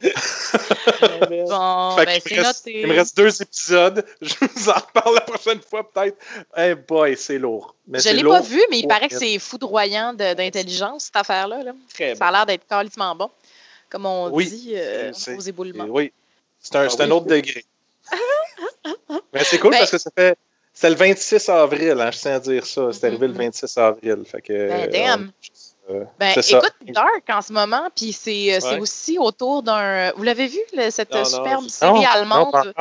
Bon, ben,
il, me reste, il, me reste, deux épisodes. (laughs) Je vous en reparle la prochaine fois, peut-être. Hey boy, c'est lourd.
Mais je ne l'ai pas vu, mais il paraît que c'est foudroyant d'intelligence, cette affaire-là. Là. Ça a l'air d'être carrément bon comme on dit, euh, aux éboulements.
Oui, c'est un, ah un, autre degré. (laughs) Mais c'est cool ben parce que ça fait. C'est le 26 avril, hein, je tiens à dire ça. C'est arrivé le 26 mm-hmm. avril. Fait que,
ben, damn. Euh, ben, écoute, Dark en ce moment, puis c'est euh, aussi autour d'un. Vous l'avez vu, cette superbe série allemande?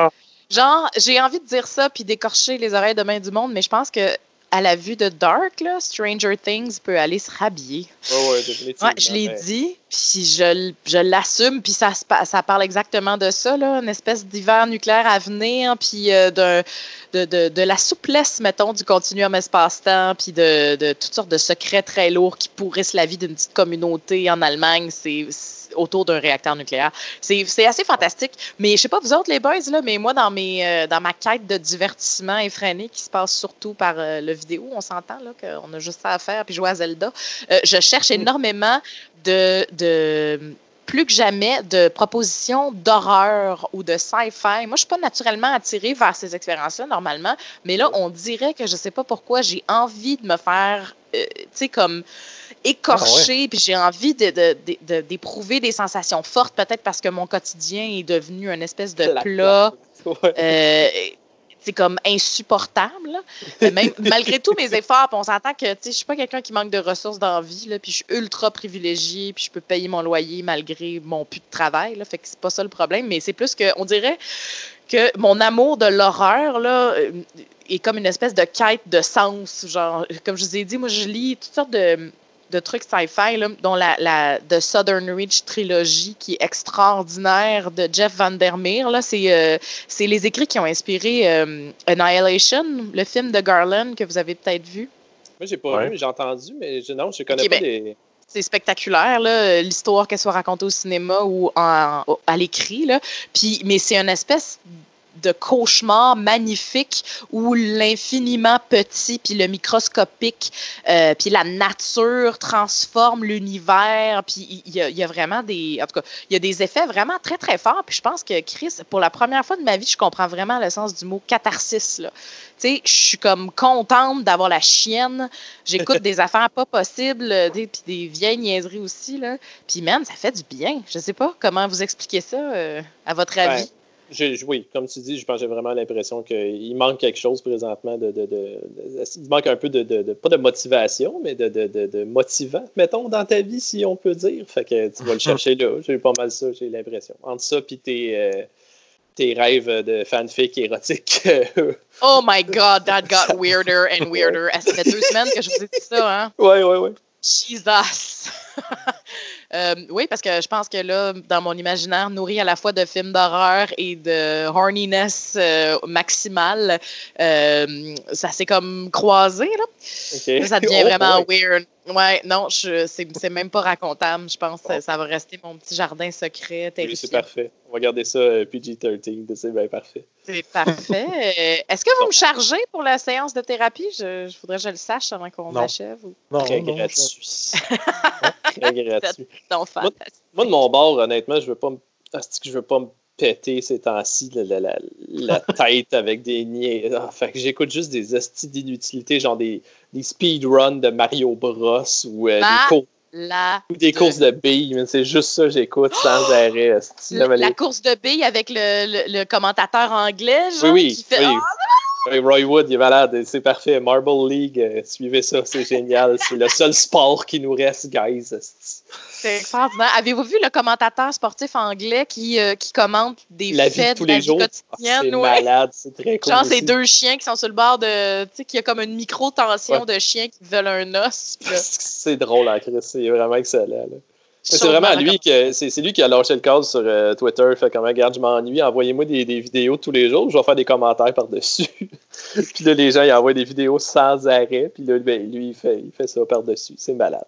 Genre, j'ai envie de dire ça puis d'écorcher les oreilles de main du monde, mais je pense que à la vue de Dark, là, Stranger Things peut aller se rhabiller.
Oh ouais, définitivement.
Ouais, je l'ai dit, puis je, je l'assume, puis ça, ça parle exactement de ça, là, une espèce d'hiver nucléaire à venir, puis euh, de, de, de, la souplesse, mettons, du continuum espace-temps, puis de, de toutes sortes de secrets très lourds qui pourrissent la vie d'une petite communauté en Allemagne. C'est autour d'un réacteur nucléaire. C'est assez fantastique. Mais je sais pas, vous autres, les boys, là, mais moi, dans, mes, euh, dans ma quête de divertissement effréné qui se passe surtout par euh, le vidéo, on s'entend là qu'on a juste ça à faire puis jouer à Zelda, euh, je cherche énormément de, de plus que jamais de propositions d'horreur ou de sci-fi. Moi, je suis pas naturellement attirée vers ces expériences-là normalement, mais là, on dirait que je sais pas pourquoi j'ai envie de me faire, tu sais, comme écorché, ah puis j'ai envie d'éprouver des sensations fortes, peut-être parce que mon quotidien est devenu une espèce de plat. (laughs) Euh, c'est comme insupportable. Même, (laughs) malgré tous mes efforts, on s'entend que je suis pas quelqu'un qui manque de ressources dans la vie, là, puis je suis ultra privilégiée, puis je peux payer mon loyer malgré mon plus de travail. Là, fait que c'est pas ça le problème, mais c'est plus que on dirait que mon amour de l'horreur là euh, est comme une espèce de quête de sens. Genre, comme je vous ai dit, moi je lis toutes sortes de de trucs sci-fi, dont la, la The Southern Reach trilogie qui est extraordinaire de Jeff Vandermeer. C'est euh, c'est les écrits qui ont inspiré euh, Annihilation, le film de Garland que vous avez peut-être vu.
Moi, j'ai pas vu, j'ai entendu, mais je, non, je connais pas ben,
C'est spectaculaire, l'histoire qu'elle soit racontée au cinéma ou en, à l'écrit. Puis, mais c'est une espèce de cauchemar magnifique où l'infiniment petit puis le microscopique euh, puis la nature transforme l'univers puis il y, a vraiment des en tout cas il y a des effets vraiment très très forts puis je pense que Chris pour la première fois de ma vie je comprends vraiment le sens du mot catharsis là. Tu sais je suis comme contente d'avoir la chienne j'écoute des (laughs) affaires pas possibles puis des vieilles niaiseries aussi là. Puis même ça fait du bien je sais pas comment vous expliquer ça euh, à votre avis?
Oui, comme tu dis, je pense j'ai vraiment l'impression qu'il manque quelque chose présentement. De, de, de, il manque un peu de, pas de motivation, mais de, motivant, mettons, dans ta vie, si on peut dire. Fait que tu vas le (laughs) chercher là. J'ai pas mal ça, j'ai l'impression. Entre ça et tes, euh, tes rêves de fanfic érotique.
oh my God, that got (laughs) weirder and weirder. Ça fait deux semaines que je vous ai dit ça, hein?
Oui, oui, oui.
Jesus! (laughs) Euh, oui, parce que je pense que là, dans mon imaginaire nourri à la fois de films d'horreur et de horniness euh, maximale, euh, ça s'est comme croisé. Là. Ça devient (laughs) oh, vraiment weird. Ouais, non, c'est même pas racontable. Je pense que ça va rester mon petit jardin secret.
Oui, c'est parfait. On va garder ça PG-13. C'est bien parfait.
C'est parfait. Est-ce que vous me chargez pour la séance de thérapie? Je, voudrais que je le sache avant qu'on achève.
Non, Très gratuit. (laughs) Très gratuit. Moi, de mon bord, honnêtement, je veux pas me, je veux pas me péter ces temps-ci la, (laughs) tête avec des niais. Ah, fait que j'écoute juste des astuces d'inutilité, genre des, des speedruns de Mario Bros ou euh, des courses. Ou des courses de billes, c'est juste ça que j'écoute sans arrêt.
La, course de billes avec le, le, commentateur anglais, genre,
oui, oui,
qui fait
oui. Roy Wood, il est malade, c'est parfait. Marble League, euh, suivez ça, c'est génial. C'est le seul sport qui nous reste, guys.
C'est extraordinaire. Avez-vous vu le commentateur sportif anglais qui, euh, qui commente des
La vie
faits
de tous
la
les
vie
jours? Ah, c'est
ouais?
malade, c'est très cool.
Genre, c'est deux chiens qui sont sur le bord de. Tu sais, qu'il y a comme une micro-tension de chiens qui veulent un os. (laughs)
C'est drôle, hein, Chris. C'est vraiment excellent. là. C'est vraiment lui que c'est c'est lui qui a lâché le cadre sur euh, Twitter. Fait comme regarde, je m'ennuie, envoyez-moi des, des vidéos tous les jours, je vais faire des commentaires par-dessus. (laughs) puis là, les gens ils envoient des vidéos sans arrêt, puis là, ben, lui, il fait, il fait ça par-dessus. C'est malade.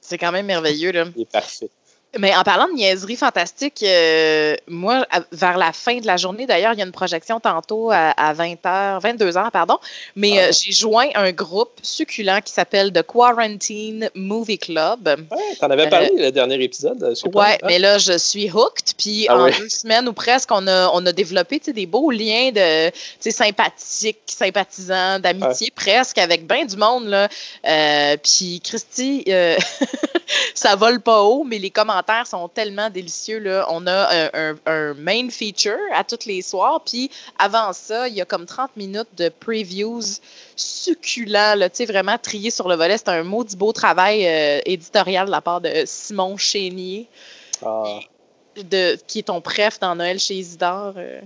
C'est quand même merveilleux, là.
Il est parfait.
Mais en parlant de niaiserie fantastique, euh, moi, à- vers la fin de la journée, d'ailleurs, il y a une projection tantôt à, à 20h, 22h, pardon, mais
Ah.
euh, j'ai joint un groupe succulent qui s'appelle The Quarantine Movie Club.
Ouais, T'en avais parlé le dernier épisode, je.
Euh, Ouais,
hein?
mais là, je suis hooked. Puis
Ah
en deux semaines ou presque, on a, on a développé des beaux liens de sympathiques, sympathisants, d'amitié presque avec bien du monde. Là. Euh, puis Christy, euh, (laughs) ça vole pas haut, mais les commentaires sont tellement délicieux. Là. On a un, un- un main feature à tous les soirs. Puis avant ça, il y a comme 30 minutes de previews succulents, là, vraiment triés sur le volet. C'est un maudit beau travail euh, éditorial de la part de Simon Chénier
Ah,
de, qui est ton préf dans Noël chez Isidore. euh.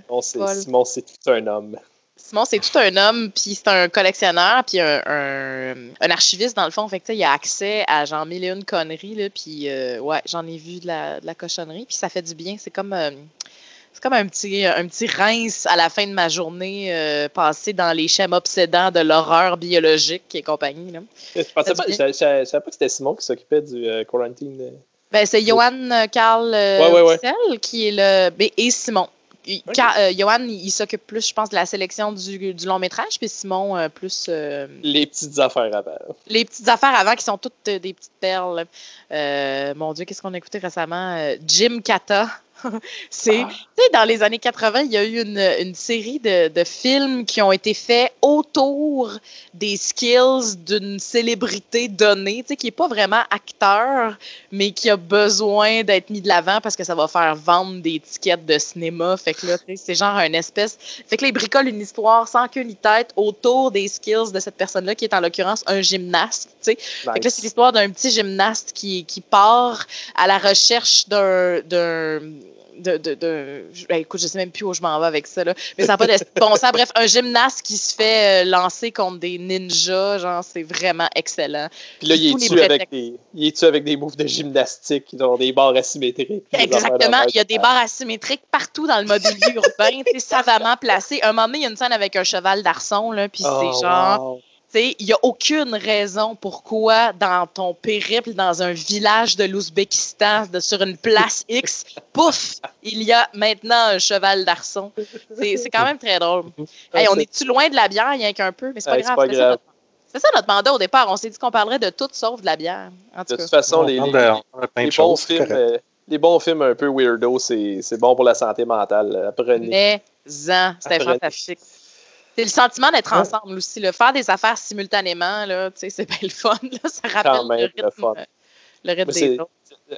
Simon, c'est tout un homme.
Simon, c'est tout un homme, puis c'est un collectionneur, puis un, un, un archiviste, dans le fond. Fait que, il a accès à genre mille et une conneries, là, puis euh, ouais, j'en ai vu de la, de la cochonnerie, puis ça fait du bien. C'est comme, euh, c'est comme un petit, un petit rince à la fin de ma journée euh, passée dans les schèmes obsédants de l'horreur biologique et compagnie. Là.
Je pensais pas,
dit
je, je- je savais pas que c'était Simon qui s'occupait du euh, quarantine.
Ben, c'est Johan Carl
Ouais, ouais, ouais.
Witzel qui est le. et Simon. Il-
Ok.
Car- euh, Johan, il, s'occupe plus, je pense, de la sélection du, du long métrage, puis Simon, euh, plus euh,
Les petites affaires avant.
les petites affaires avant qui sont toutes des petites perles. Mon Dieu, qu'est-ce qu'on a écouté récemment? Jim Kata. (laughs) C'est,
Ah.
tu sais, dans les années 80, il y a eu une, une série de, de films qui ont été faits autour des skills d'une célébrité donnée, tu sais, qui n'est pas vraiment acteur, mais qui a besoin d'être mis de l'avant parce que ça va faire vendre des tickets de cinéma. Fait que là, c'est genre une espèce. Fait que là, ils bricolent une histoire sans queue ni tête autour des skills de cette personne-là, qui est en l'occurrence un gymnaste, tu sais. Fait que là, c'est l'histoire d'un petit gymnaste qui, qui part à la recherche d'un. De, de, ben, écoute, je sais même plus où je m'en vais avec ça, là. mais ça n'a pas de (laughs) bon sens. Bref, un gymnaste qui se fait euh, lancer contre des ninjas, genre, c'est vraiment excellent.
Puis là, il est-tu avec
prétextes.
des, il est-tu avec des moves de gymnastique, genre des barres asymétriques?
Exactement, il y a des barres asymétriques partout dans le mobilier (laughs) urbain, savamment placées. Un moment donné, il y a une scène avec un cheval d'arçon, là, puis
Oh,
c'est genre,
wow.
Il n'y a aucune raison pourquoi, dans ton périple dans un village de l'Ouzbékistan, sur une place (laughs) X, pouf, il y a maintenant un cheval d'arçon. C'est quand même très drôle. Hey, on est-tu loin de la bière, rien qu'un peu? Mais c'est pas grave.
pas
c'est ça
grave.
notre- C'est ça notre mandat au départ. On s'est dit qu'on parlerait de tout sauf de la bière. En tout
De
cas.
toute façon,
On
les, bons films, euh, les bons films un peu weirdo, c'est bon pour la santé mentale. Apprenez.
Mais-en, c'était
Après-
fantastique. C'est le sentiment d'être
Ouais.
ensemble aussi. Là. Faire des affaires simultanément, là, tu sais, c'est (laughs) bien le fun. là. Ça
Quand
rappelle
même
le
le
rythme,
fun.
euh, le rythme des autres.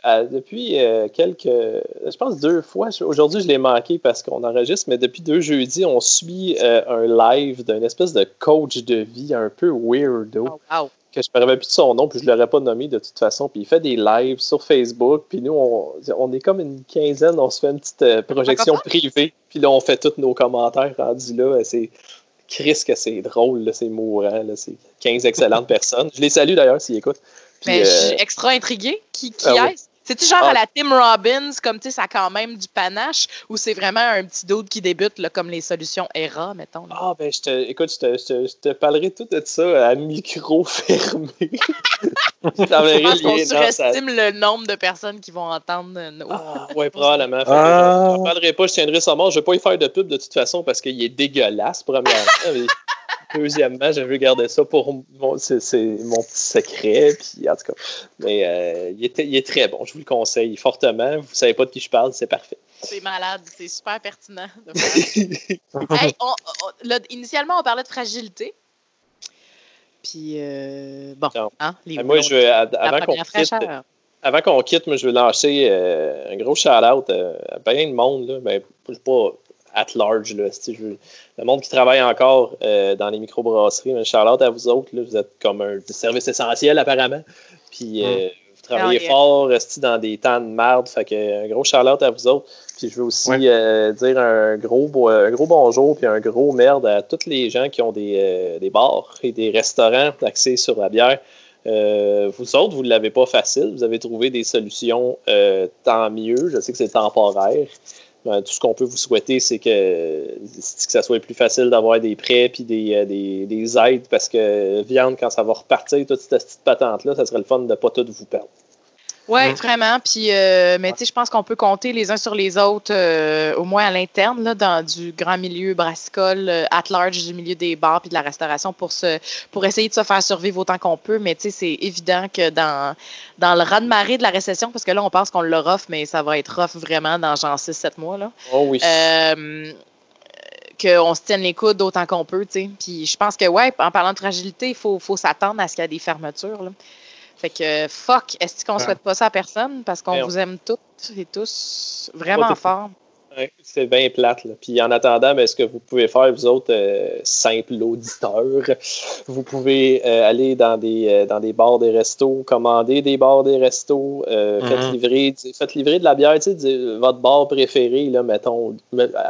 Euh, depuis euh, quelques, je pense deux fois, aujourd'hui je l'ai manqué parce qu'on enregistre, mais depuis deux jeudis, on suit euh, un live d'un espèce de coach de vie un peu weirdo,
Oh, wow.
que je ne me rappelle plus de son nom, puis je ne l'aurais pas nommé de toute façon, puis il fait des lives sur Facebook, puis nous, on, on est comme une quinzaine, on se fait une petite projection privée, puis là, on fait tous nos commentaires rendus là, c'est... Chris que c'est drôle, c'est mourant, c'est 15 excellentes (laughs) personnes. Je les salue d'ailleurs s'ils écoutent. Puis,
Mais je
euh,
suis extra intriguée. Qui, qui
ah oui.
C'est-tu genre
Ah.
à la Tim Robbins, comme tu sais, ça a quand même du panache, ou c'est vraiment un petit doute qui débute, là, comme les solutions ERA, mettons? là?
Ah, ben, je te, écoute, je te, je, te, je te parlerai tout de ça à micro (laughs) fermé. je
pense qu'on
sa-
surestime le nombre de personnes qui vont entendre euh, nos.
Ah, ouais, probablement.
Ah.
Je n'en parlerai pas, je tiendrai son mort. Je ne vais pas y faire de pub de toute façon parce qu'il est dégueulasse, premièrement. (laughs) deuxièmement, je veux garder ça pour mon, c'est, mon petit secret. Puis, en tout cas, mais euh, il, est, il est très bon. Je vous le conseille fortement. Vous ne savez pas de qui je parle, c'est parfait.
C'est malade, c'est super pertinent. de (laughs) (laughs) Hey, on- on- là, initialement, on parlait de fragilité. Puis, euh, bon,
Non.
hein, les
Ben, moi, je veux, avant qu'on quitte, avant qu'on quitte, moi, je veux lancer euh, un gros shout-out euh, à bien de monde. Là. Ben, pas at large. Là, le monde qui travaille encore dans les microbrasseries, Charlotte, à vous autres, là, vous êtes comme un service essentiel apparemment. Puis mm. vous travaillez fort, restez dans des temps de merde. Fait que un gros Charlotte à vous autres. Puis je veux aussi dire un gros, un gros bonjour puis un gros merde à tous les gens qui ont des, des bars et des restaurants axés sur la bière. Euh, vous autres, vous ne l'avez pas facile. Vous avez trouvé des solutions, euh, tant mieux. Je sais que c'est temporaire. Tout ce qu'on peut vous souhaiter, c'est que, ça soit plus facile d'avoir des prêts puis euh, des, des, aides parce que viande, quand ça va repartir, toute cette petite patente-là, ça serait le fun de ne pas tout vous perdre.
Oui, vraiment. Puis, euh, mais tu sais, je pense qu'on peut compter les uns sur les autres, euh, au moins à l'interne, là, dans du grand milieu brassicole, euh, at large du milieu des bars puis de la restauration pour se, pour essayer de se faire survivre autant qu'on peut. Mais tu sais, c'est évident que dans, dans le raz-de-marée de la récession, parce que là, on pense qu'on le rough, mais ça va être rough vraiment dans genre 6-7 mois, là.
Oh oui.
qu'on se tienne les coudes d'autant qu'on peut, tu sais. Puis je pense que, ouais, en parlant de fragilité, il faut, faut s'attendre à ce qu'il y ait des fermetures, là. Fait que fuck, est-ce qu'on souhaite pas ça à personne? Parce qu'on vous aime toutes et tous vraiment fort
c'est bien plate. Puis en attendant, ben, ce que vous pouvez faire, vous autres euh, simples auditeurs, (laughs) vous pouvez euh, aller dans des, euh, dans des bars, des restos, commander des bars, des restos, faites, mhm. livrer, faites livrer de la bière, votre bar préféré, là, mettons,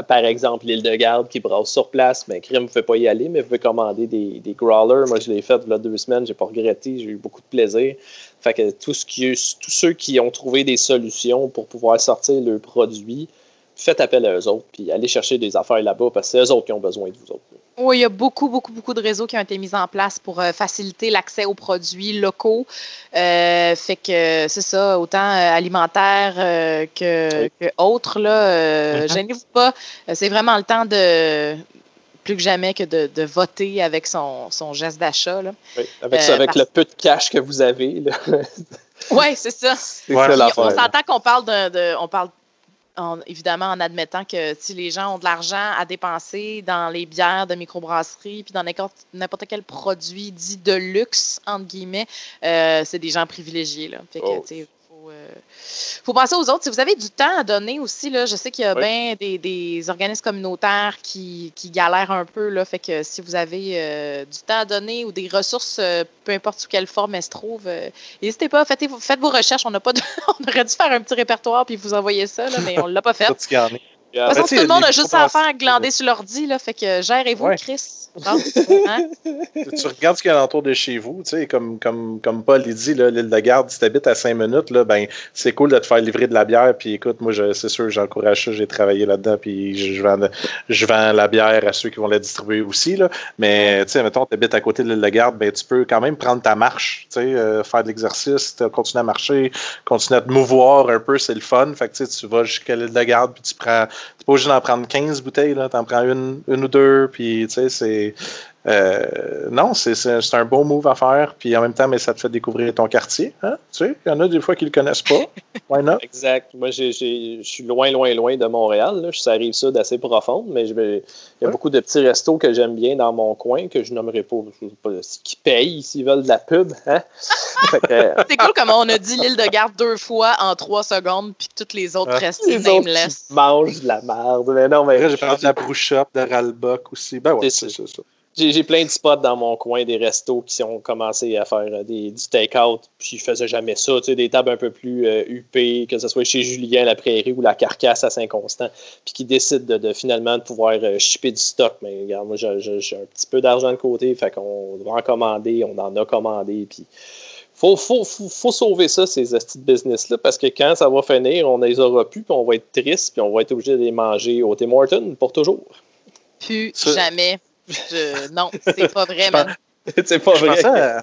par exemple, l'île de Garde qui brasse sur place, mais ben, crème, vous ne pouvez pas y aller, mais vous pouvez commander des, des growlers. Moi, je l'ai fait il y a deux semaines, j'ai pas regretté, j'ai eu beaucoup de plaisir. Fait que tout ce qui, tous ceux qui ont trouvé des solutions pour pouvoir sortir leurs produits, faites appel à eux autres, puis allez chercher des affaires là-bas, parce que c'est eux autres qui ont besoin de vous autres.
Oui, il y a beaucoup, beaucoup, beaucoup de réseaux qui ont été mis en place pour euh, faciliter l'accès aux produits locaux. Euh, fait que c'est ça, autant euh, alimentaire que, autres. Là, mm-hmm. Gênez-vous pas. C'est vraiment le temps de plus que jamais que de, voter avec son, geste d'achat.
Oui, avec, ça, avec le peu de cash que vous avez.
Oui, c'est ça. on s'entend qu'on parle de, on parle évidemment en admettant que si les gens ont de l'argent à dépenser dans les bières de microbrasserie, puis dans n'importe quel produit dit de luxe, entre guillemets, euh, c'est des gens privilégiés. Là. Fait que, oh. Faut, euh, faut penser aux autres. Si vous avez du temps à donner aussi, là, je sais qu'il y a bien des, organismes communautaires qui, galèrent un peu. Là, fait que si vous avez euh, du temps à donner ou des ressources, peu importe sous quelle forme elles se trouvent, n'hésitez pas, faites, faites, vos recherches. On, pas (laughs) on aurait dû faire un petit répertoire puis vous envoyer ça, là, mais on ne l'a pas (laughs) fait. Parce que tout le monde a juste à faire glander sur l'ordi, là, fait que gérez-vous, Chris. (laughs) Hein?
tu regardes ce qu'il y a autour de chez vous, tu sais, comme, comme, comme Paul il dit, l'île de garde, si tu habites à 5 minutes, là, ben, c'est cool de te faire livrer de la bière. Puis écoute, moi, c'est sûr, j'encourage ça, j'ai travaillé là-dedans, puis je vends, je vends la bière à ceux qui vont la distribuer aussi. Là. Mais tu sais, mettons, tu habites à côté de l'île de garde, ben, tu peux quand même prendre ta marche, tu sais, euh, faire de l'exercice, continuer à marcher, continuer à te mouvoir un peu, c'est le fun. Fait que tu vas jusqu'à l'île de garde, puis tu prends, pas obligé d'en prendre 15 bouteilles, tu en prends une, une ou deux, puis tu sais, c'est euh, non, c'est un bon move à faire, puis en même temps, mais ça te fait découvrir ton quartier. Hein? Tu sais, il y en a des fois qui ne le connaissent pas. (laughs) Why not?
exact. Moi, je suis loin, loin, loin de Montréal. Là. Ça arrive ça d'assez profonde, mais il y a beaucoup de petits restos que j'aime bien dans mon coin, que je nommerai pas, pas qui payent s'ils veulent de la pub. Hein? (laughs)
c'est cool comment on a dit l'île de garde deux fois en trois secondes, puis toutes les autres restent nameless.
mangent de la merde. Mais non, mais.
J'ai parlé de la brouche-up de Ralbuck aussi. Ben ouais, c'est ça
j'ai plein de spots dans mon coin, des restos qui ont commencé à faire euh, des, du take-out, puis je faisais jamais ça, tu sais, des tables un peu plus euh, huppées, que ce soit chez Julien, la Prairie ou la Carcasse à Saint-Constant, puis qui décident de, finalement de pouvoir euh, shipper du stock. Mais regarde, moi, j'ai un petit peu d'argent de côté, fait qu'on doit en commander, on en a commandé, puis faut, faut, faut, sauver ça, ces petits business-là, parce que quand ça va finir, on les aura plus, puis on va être triste, puis on va être obligé de les manger au Tim Hortons pour toujours.
Plus jamais (laughs) non, c'est pas vrai, (laughs)
c'est pas vrai.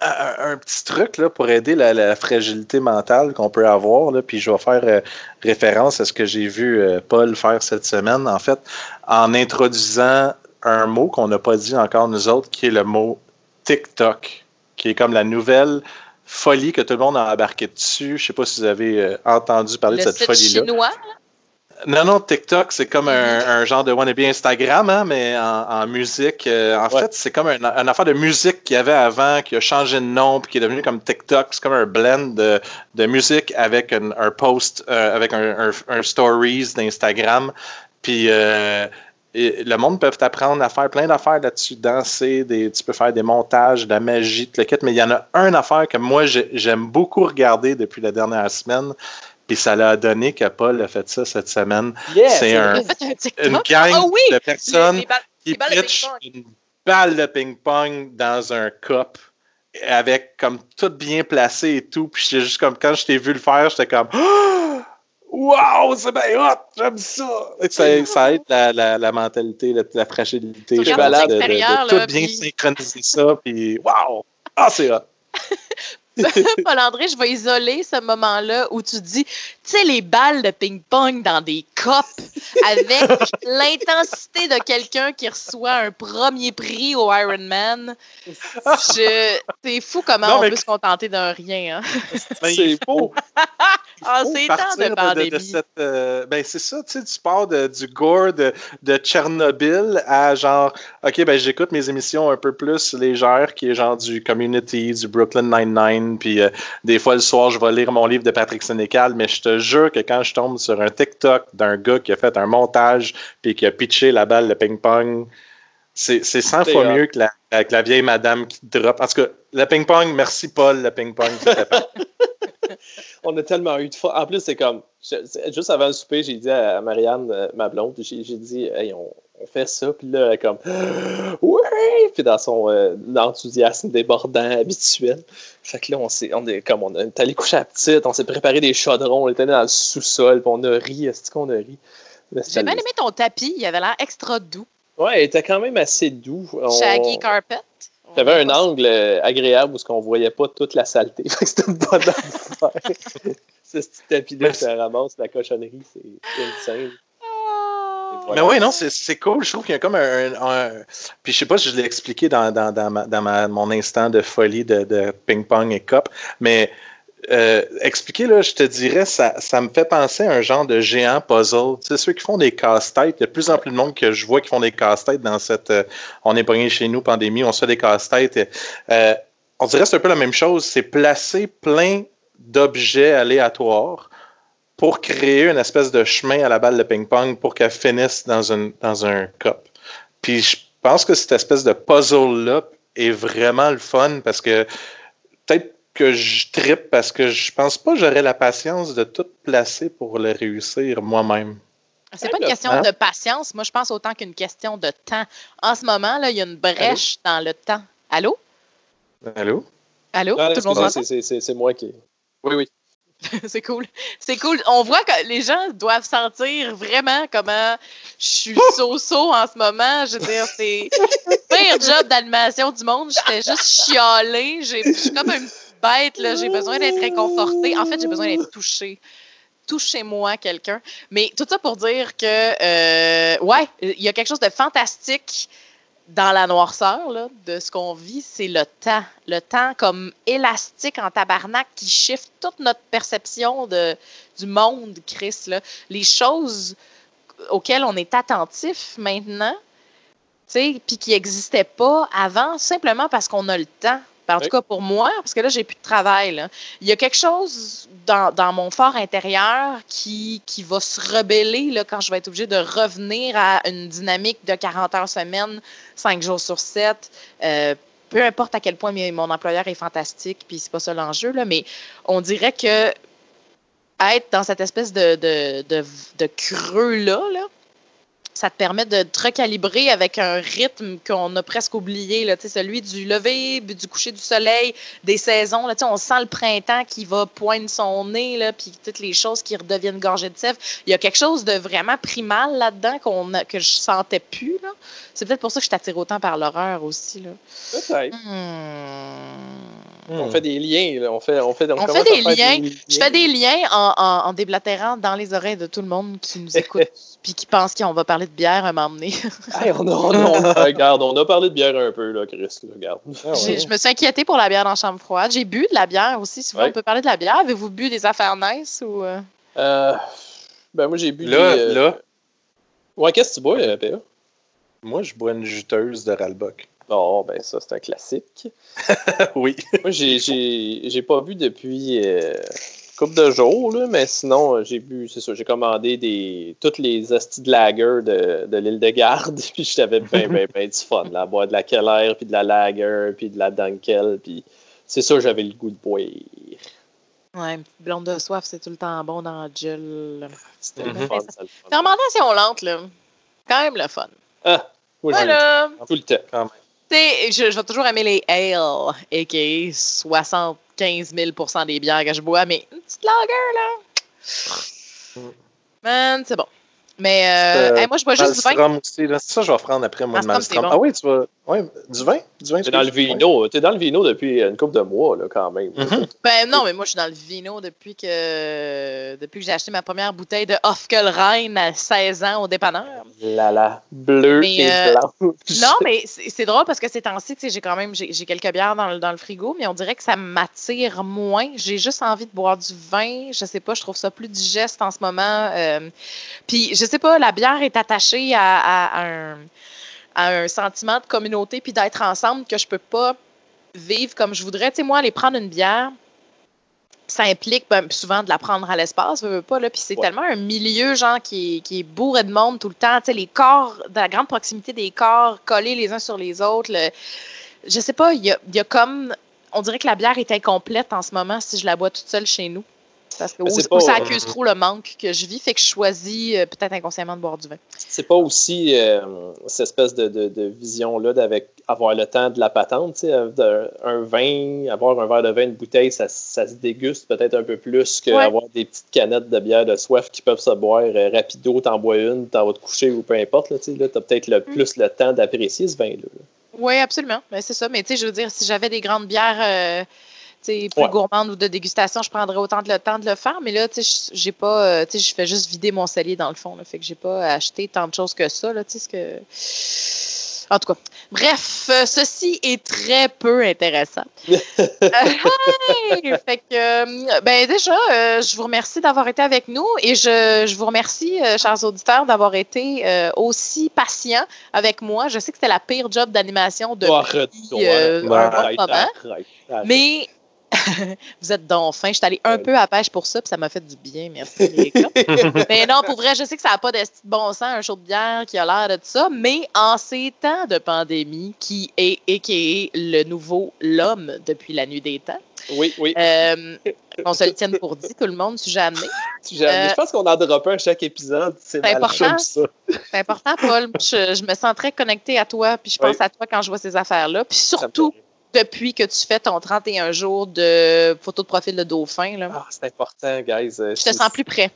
un petit truc là, pour aider la, fragilité mentale qu'on peut avoir, là, puis je vais faire euh, référence à ce que j'ai vu euh, Paul faire cette semaine, en fait, en introduisant un mot qu'on n'a pas dit encore nous autres, qui est le mot TikTok, qui est comme la nouvelle folie que tout le monde a embarqué dessus. Je ne sais pas si vous avez euh, entendu parler de cette folie-là.
chinois,
non, non, TikTok, c'est comme un, genre de wannabe Instagram, hein, mais en, musique. Euh, en fait, c'est comme un, affaire de musique qu'il y avait avant, qui a changé de nom, puis qui est devenu comme TikTok. C'est comme un blend de, musique avec un, post, euh, avec un, stories d'Instagram. Puis euh, et le monde peut t'apprendre à faire plein d'affaires là-dessus, danser, des, tu peux faire des montages, de la magie, tout le kit, mais il y en a une affaire que moi j'aime beaucoup regarder depuis la dernière semaine, puis ça l'a donné que Paul a fait ça cette semaine.
Yeah,
c'est un, une gang
Ah oui!
de personnes
Les- les balles-
qui pitchent une balle de ping-pong dans un cup avec comme tout bien placé et tout. Puis juste comme quand je t'ai vu le faire, j'étais comme (gasps) Wow, c'est bien hot, j'aime ça. Ça, ça aide la, la, la mentalité, la, la fragilité. Je
ça
de, de- tout
là,
bien
puis-
synchroniser ça. Puis wow, ah, c'est hot. (laughs) (laughs)
Paul-André, je vais isoler ce moment-là où tu dis, tu sais, les balles de ping-pong dans des copes avec (laughs) l'intensité de quelqu'un qui reçoit un premier prix au Ironman. Je... C'est fou comment
Non,
on
mais-
peut se contenter d'un rien. hein.
Ben, (laughs)
C'est
il
Ah, c'est temps de
de, de-
pandémie.
de cette. euh, ben, c'est ça, tu sais, tu pars de- du gore de, de Tchernobyl à genre, OK, ben, j'écoute mes émissions un peu plus légères, qui est genre du Community, du Brooklyn Nine-Nine, puis euh, des fois le soir, je vais lire mon livre de Patrick Sénécal, mais je te jure que quand je tombe sur un TikTok d'un gars qui a fait un montage, puis qui a pitché la balle de ping-pong, c'est c'est 100
C'est
fois
hot.
mieux que la, que la vieille madame qui drop. En tout cas, le ping-pong, merci Paul, le ping-pong. (laughs)
On a tellement eu de fun. En plus, c'est comme, je- juste avant le souper, j'ai dit à Marianne, euh, ma blonde, j'ai dit, hey, on fait ça, puis là, elle est comme, (gasps) oui! Puis dans son euh, enthousiasme débordant habituel. Fait que là, on s'est, on est comme, on est allé coucher à la petite, on s'est préparé des chaudrons, on était dans le sous-sol, puis on a ri, est-ce qu'on a ri?
J'ai bien aimé ton tapis, il avait l'air extra doux.
Ouais, il était quand même assez doux. On-
Shaggy carpet. On
T'avais un angle euh, agréable où ce qu'on voyait pas toute la saleté. (laughs) Fait que c'était une bonne affaire. (laughs) Ce petit tapis-là ça ramasse la cochonnerie, c'est insane.
Mais oui, non, c'est cool. Je trouve qu'il y a comme un. Puis je sais pas si je l'ai expliqué dans, dans, dans, ma- dans ma- mon instant de folie de, de ping-pong et cop, mais euh, expliquer, là, je te dirais, ça, ça me fait penser à un genre de géant puzzle. Tu sais, ceux qui font des casse-têtes, il y a de plus en plus de monde que je vois qui font des casse-têtes dans cette. euh, on est pogné chez nous, pandémie, on se fait des casse-têtes. Euh, on dirait que c'est un peu la même chose. C'est placer plein d'objets aléatoires pour créer une espèce de chemin à la balle de ping-pong pour qu'elle finisse dans, une, dans un cup. Puis je pense que cette espèce de puzzle-là est vraiment le fun parce que peut-être que je trippe parce que je pense pas que j'aurais la patience de tout placer pour le réussir moi-même.
C'est pas une
Hein?
question de patience. Moi, je pense autant qu'une question de temps. En ce moment, là, il y a une brèche dans le temps. Allô?
Allô?
Allô?
Non,
Tout le monde
excusez,
m'entend?
c'est- c'est- c'est c'est moi qui. Oui, oui. (laughs)
C'est cool. C'est cool. On voit que les gens doivent sentir vraiment comment je suis so-so en ce moment. Je veux dire, c'est le pire job d'animation du monde. J'étais juste chialée. Je suis comme une bête. là. J'ai besoin d'être réconfortée. En fait, j'ai besoin d'être touchée. Touchez-moi quelqu'un. Mais tout ça pour dire que, euh, ouais, il y a quelque chose de fantastique dans la noirceur de ce qu'on vit, c'est le temps. Le temps comme élastique en tabarnak qui shift toute notre perception de, du monde, Chris. Les choses auxquelles on est attentif maintenant, puis qui n'existaient pas avant, simplement parce qu'on a le temps. En tout cas pour moi, parce que là, j'ai plus de travail. là. Il y a quelque chose dans, dans mon fort intérieur qui, qui va se rebeller là, quand je vais être obligée de revenir à une dynamique de 40 heures semaine, 5 jours sur 7. Euh, peu importe à quel point mon employeur est fantastique, puis c'est pas ça l'enjeu, là, mais on dirait que être dans cette espèce de, de, de, de creux-là, là, ça te permet de te recalibrer avec un rythme qu'on a presque oublié, là, celui du lever, du coucher du soleil, des saisons. Là, on sent le printemps qui va poindre son nez, là, puis toutes les choses qui redeviennent gorgées de sève. Il y a quelque chose de vraiment primal là-dedans qu'on que je sentais plus. là. C'est peut-être pour ça que je t'attire autant par l'horreur aussi. Là.
Peut-être.
Hmm.
On fait des liens. là. On fait, on fait,
On fait
à
des liens. Je fais des liens en, en, en déblatérant dans les oreilles de tout le monde qui nous écoute (laughs) puis qui pense qu'on va parler de bière un moment donné. (laughs)
Hey, on a, on a- regarde, on a parlé de bière un peu, là, Chris. là, regarde.
Ah
Je me suis inquiétée pour la bière dans la chambre froide. J'ai bu de la bière aussi. Souvent,
Ouais.
on peut parler de la bière. Avez-vous bu des affaires nice ou. euh?
Euh, ben, moi, j'ai bu.
Là,
des, euh,
là,
Ouais, qu'est-ce que tu bois, euh, PA?
moi, je bois une juteuse de Ralbock.
Non, ben, ça, c'est un classique. (laughs)
oui.
Moi, j'ai- j'ai j'ai pas bu depuis. euh, couple de jours, là, mais sinon, euh, j'ai bu, c'est ça, j'ai commandé des, toutes les hosties de lager de, de l'île de Garde, (laughs) puis j'avais bien, bien, bien du fun, là, boire de la Keller, puis de la lager, puis de la Dunkel, puis c'est ça, j'avais le goût de boire.
Ouais, une petite blonde de soif, c'est tout le temps bon dans le gel.
C'était le fun, ça, le fun.
Fermentation lente, là. Quand même le fun.
Ah, oui,
Voilà.
tout le temps.
Sais, je, je vais toujours aimer les ale, a.k.a. 75 000 des bières que je bois, mais une petite lager, là.
Mm.
Man, c'est bon. Mais euh,
Euh,
hey, moi, je bois juste du vin.
Là. C'est ça que je vais prendre après, moi, de
Malstrom,
Malstrom.
c'est bon.
Ah oui, tu vas. Ouais, du vin? Du vin,
T'es dans le vino, t'es dans le vino depuis une couple de mois, là, quand même.
Mhm.
Ben non, mais moi, je suis dans le vino depuis que depuis que j'ai acheté ma première bouteille de Hofkelrein à 16 ans au dépanneur.
La la, bleu
Mais,
et
euh,
blanc.
Non, mais c'est c'est drôle parce que ces temps-ci, tu sais, j'ai quand même j'ai j'ai quelques bières dans le, dans le frigo, mais on dirait que ça m'attire moins. J'ai juste envie de boire du vin. Je sais pas, je trouve ça plus digeste en ce moment. Euh, puis, je sais pas, la bière est attachée à, à- à un, à un sentiment de communauté puis d'être ensemble que je peux pas vivre comme je voudrais. Tu sais, moi, aller prendre une bière, ça implique ben, souvent de la prendre à l'espace, veux, veux pas, là. Puis c'est
Ouais.
tellement un milieu, genre, qui est, qui est bourré de monde tout le temps. Tu sais, les corps, de la grande proximité des corps, collés les uns sur les autres. le- je sais pas, il y a, il y a comme. On dirait que la bière est incomplète en ce moment si je la bois toute seule chez nous. Parce que ça accuse trop le manque que je vis, fait que je choisis euh, peut-être inconsciemment de boire du vin.
C'est pas aussi euh, cette espèce de, de, de vision-là d'avec avoir le temps de la patente, euh, un vin, avoir un verre de vin, une bouteille, ça, ça se déguste peut-être un peu plus qu'avoir des petites canettes de bière de soif qui peuvent se boire euh, rapido, t'en bois une, t'en vas te coucher ou peu importe, là, là, t'as peut-être le,
Mm.
plus le temps d'apprécier ce vin-là. là.
Oui, absolument. Ben, c'est ça. Mais tu sais, je veux dire, si j'avais des grandes bières euh, plus
Ouais.
gourmandes ou de dégustation, je prendrais autant de le temps de le faire. Mais là, tu sais, j'ai pas. euh, tu sais, je fais juste vider mon cellier dans le fond. Là, fait que j'ai pas acheté tant de choses que ça. Là, tu sais, ce que. En tout cas. Bref, euh, ceci est très peu intéressant. (laughs) Euh, hey! Fait que, ben déjà, je vous remercie d'avoir été avec nous et je, je vous remercie, chers auditeurs, d'avoir été aussi patients avec moi. Je sais que c'était la pire job d'animation de
Oh, arrête-toi.
euh,
Ouais,
un bon
Arrête,
moment,
arrête, arrête.
mais (laughs) vous êtes donc fin. Je suis allée un peu à pêche pour ça, puis ça m'a fait du bien. Merci, les gars. (laughs) mais non, pour vrai, je sais que ça n'a pas de bon sens, un show de bière qui a l'air de tout ça, mais en ces temps de pandémie, qui est et qui est le nouveau l'homme depuis la nuit des temps,
Oui, oui.
euh, qu'on se le tienne pour dit, tout le monde, si jamais. Euh,
je pense qu'on en droppe un à chaque épisode. C'est
important.
ça.
C'est important, Paul. Je, je me sens très connectée à toi, puis je pense
Oui.
à toi quand je vois ces affaires-là. Puis surtout. Depuis que tu fais ton 31 jours de photo de profil de dauphin, là,
Ah, c'est important, guys. Euh,
je te sens plus près.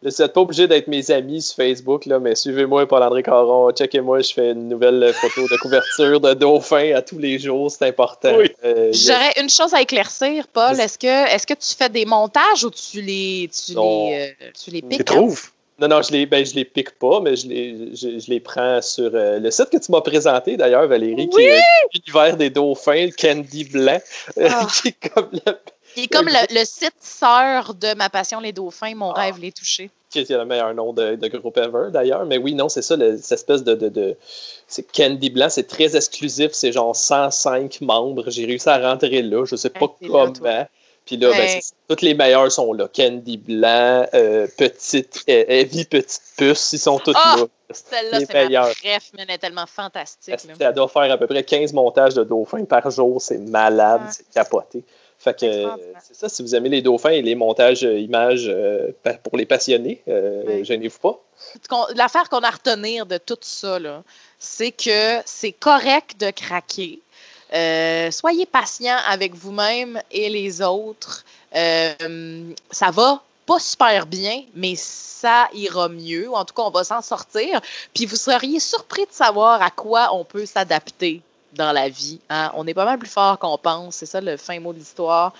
Vous n'êtes pas obligé d'être mes amis sur Facebook, là, mais suivez-moi, Paul-André Caron. Checkez-moi, je fais une nouvelle photo de couverture de dauphin à tous les jours. C'est important.
Oui.
Euh, a-
J'aurais une chose à éclaircir, Paul. Est-ce que, est-ce que tu fais des montages ou tu les, tu
Non.
les, euh, tu les
Tu
piques?
trouves?
Non, non, je les, ben, je les pique pas, mais je les, je, je les prends sur euh, le site que tu m'as présenté d'ailleurs, Valérie, qui est l'univers des dauphins, le Candy Blanc, euh,
Ah. (laughs)
qui est comme
est comme le, (laughs) le site sœur de Ma Passion les dauphins, mon
Ah.
rêve les toucher.
qui est le meilleur nom de, de groupe ever d'ailleurs. Mais oui, non, c'est ça, le- cette espèce de. de, de- c'est Candy Blanc, c'est très exclusif, c'est genre 105 membres. J'ai réussi à rentrer là, je sais pas
Hey, t'es là,
comment. Puis là, ben, c'est- toutes les meilleurs sont là. Candy Blanc, euh, Petite, euh, Heavy Petite Puce, ils sont tous
Ah!
là.
Celle-là, c'est ma
meilleurs.
bref, mais elle est tellement fantastique.
Elle doit faire à peu près 15 montages de dauphins par jour. C'est malade, c'est capoté. Fait que
C'est
ça, si vous aimez les dauphins et les montages euh, images euh, pour les passionnés, euh,
Ouais.
gênez-vous pas.
l'affaire qu'on a à retenir de tout ça, c'est que c'est correct de craquer. Euh, soyez patient avec vous-même et les autres. Euh, ça va pas super bien, mais ça ira mieux. En tout cas, on va s'en sortir. Puis vous seriez surpris de savoir à quoi on peut s'adapter dans la vie. hein. On est pas mal plus fort qu'on pense. C'est ça le fin mot de l'histoire.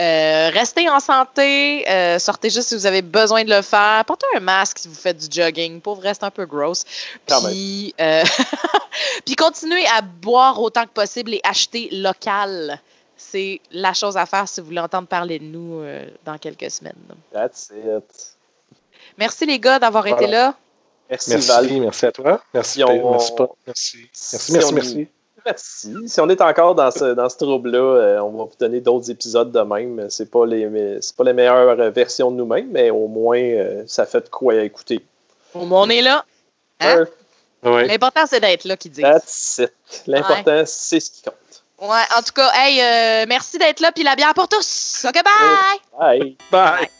Euh, restez en santé, euh, sortez juste si vous avez besoin de le faire. Portez un masque si vous faites du jogging. Pour reste un peu gross. Puis, euh, (laughs) puis continuez à boire autant que possible et acheter local. C'est la chose à faire si vous voulez entendre parler de nous euh, dans quelques semaines.
That's it.
Merci les gars d'avoir été là.
Merci,
Merci,
Val.
merci à toi. Merci,
on-
merci. Merci,
Si
merci, merci.
on-
merci.
Merci. Si on est encore dans ce, dans ce trouble-là, euh, on va vous donner d'autres épisodes de même. C'est pas les, c'est pas les meilleures versions de nous-mêmes, mais au moins, euh, ça fait de quoi écouter.
Au moins, on est là. Hein?
Ouais.
L'important, c'est d'être là, qui dit.
That's it. L'important, c'est ce qui compte.
Ouais, en tout cas, hey, euh, merci d'être là, puis la bière pour tous. OK, bye!
Bye!
Bye.